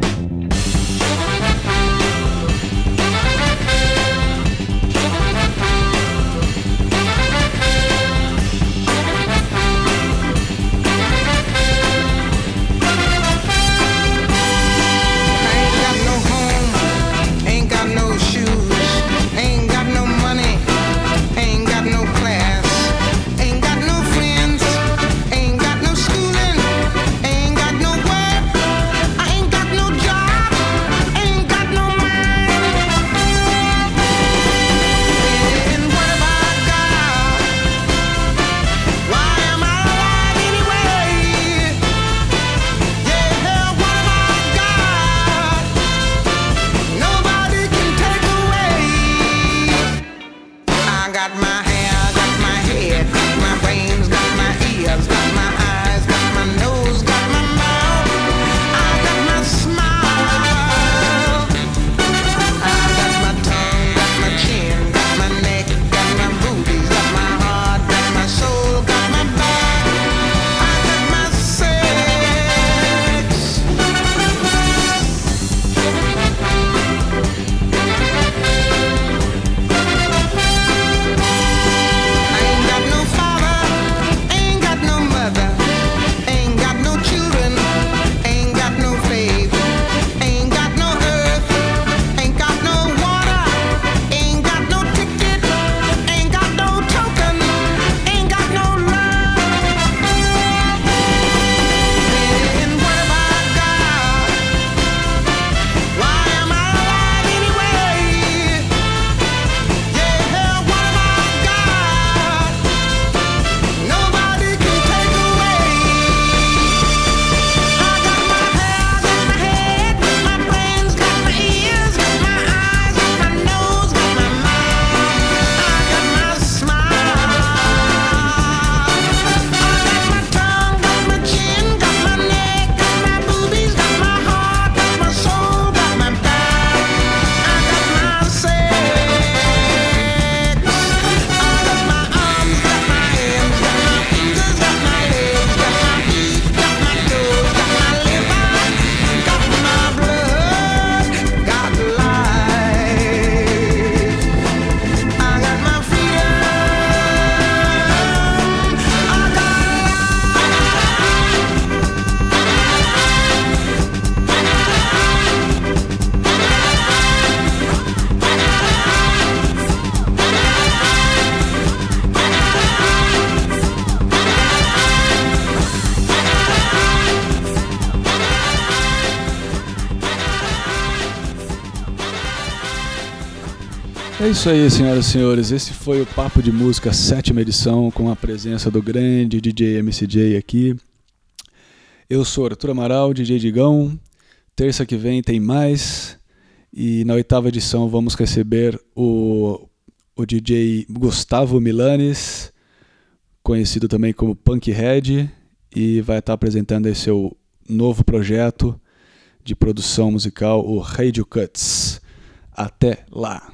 É isso aí, senhoras e senhores. Esse foi o Papo de Música, sétima edição, com a presença do grande DJ MCJ aqui. Eu sou Arthur Amaral, DJ Digão. Terça que vem tem mais. E na oitava edição vamos receber o, o DJ Gustavo Milanes, conhecido também como Punkhead, e vai estar apresentando esse seu novo projeto de produção musical, o Radio Cuts. Até lá!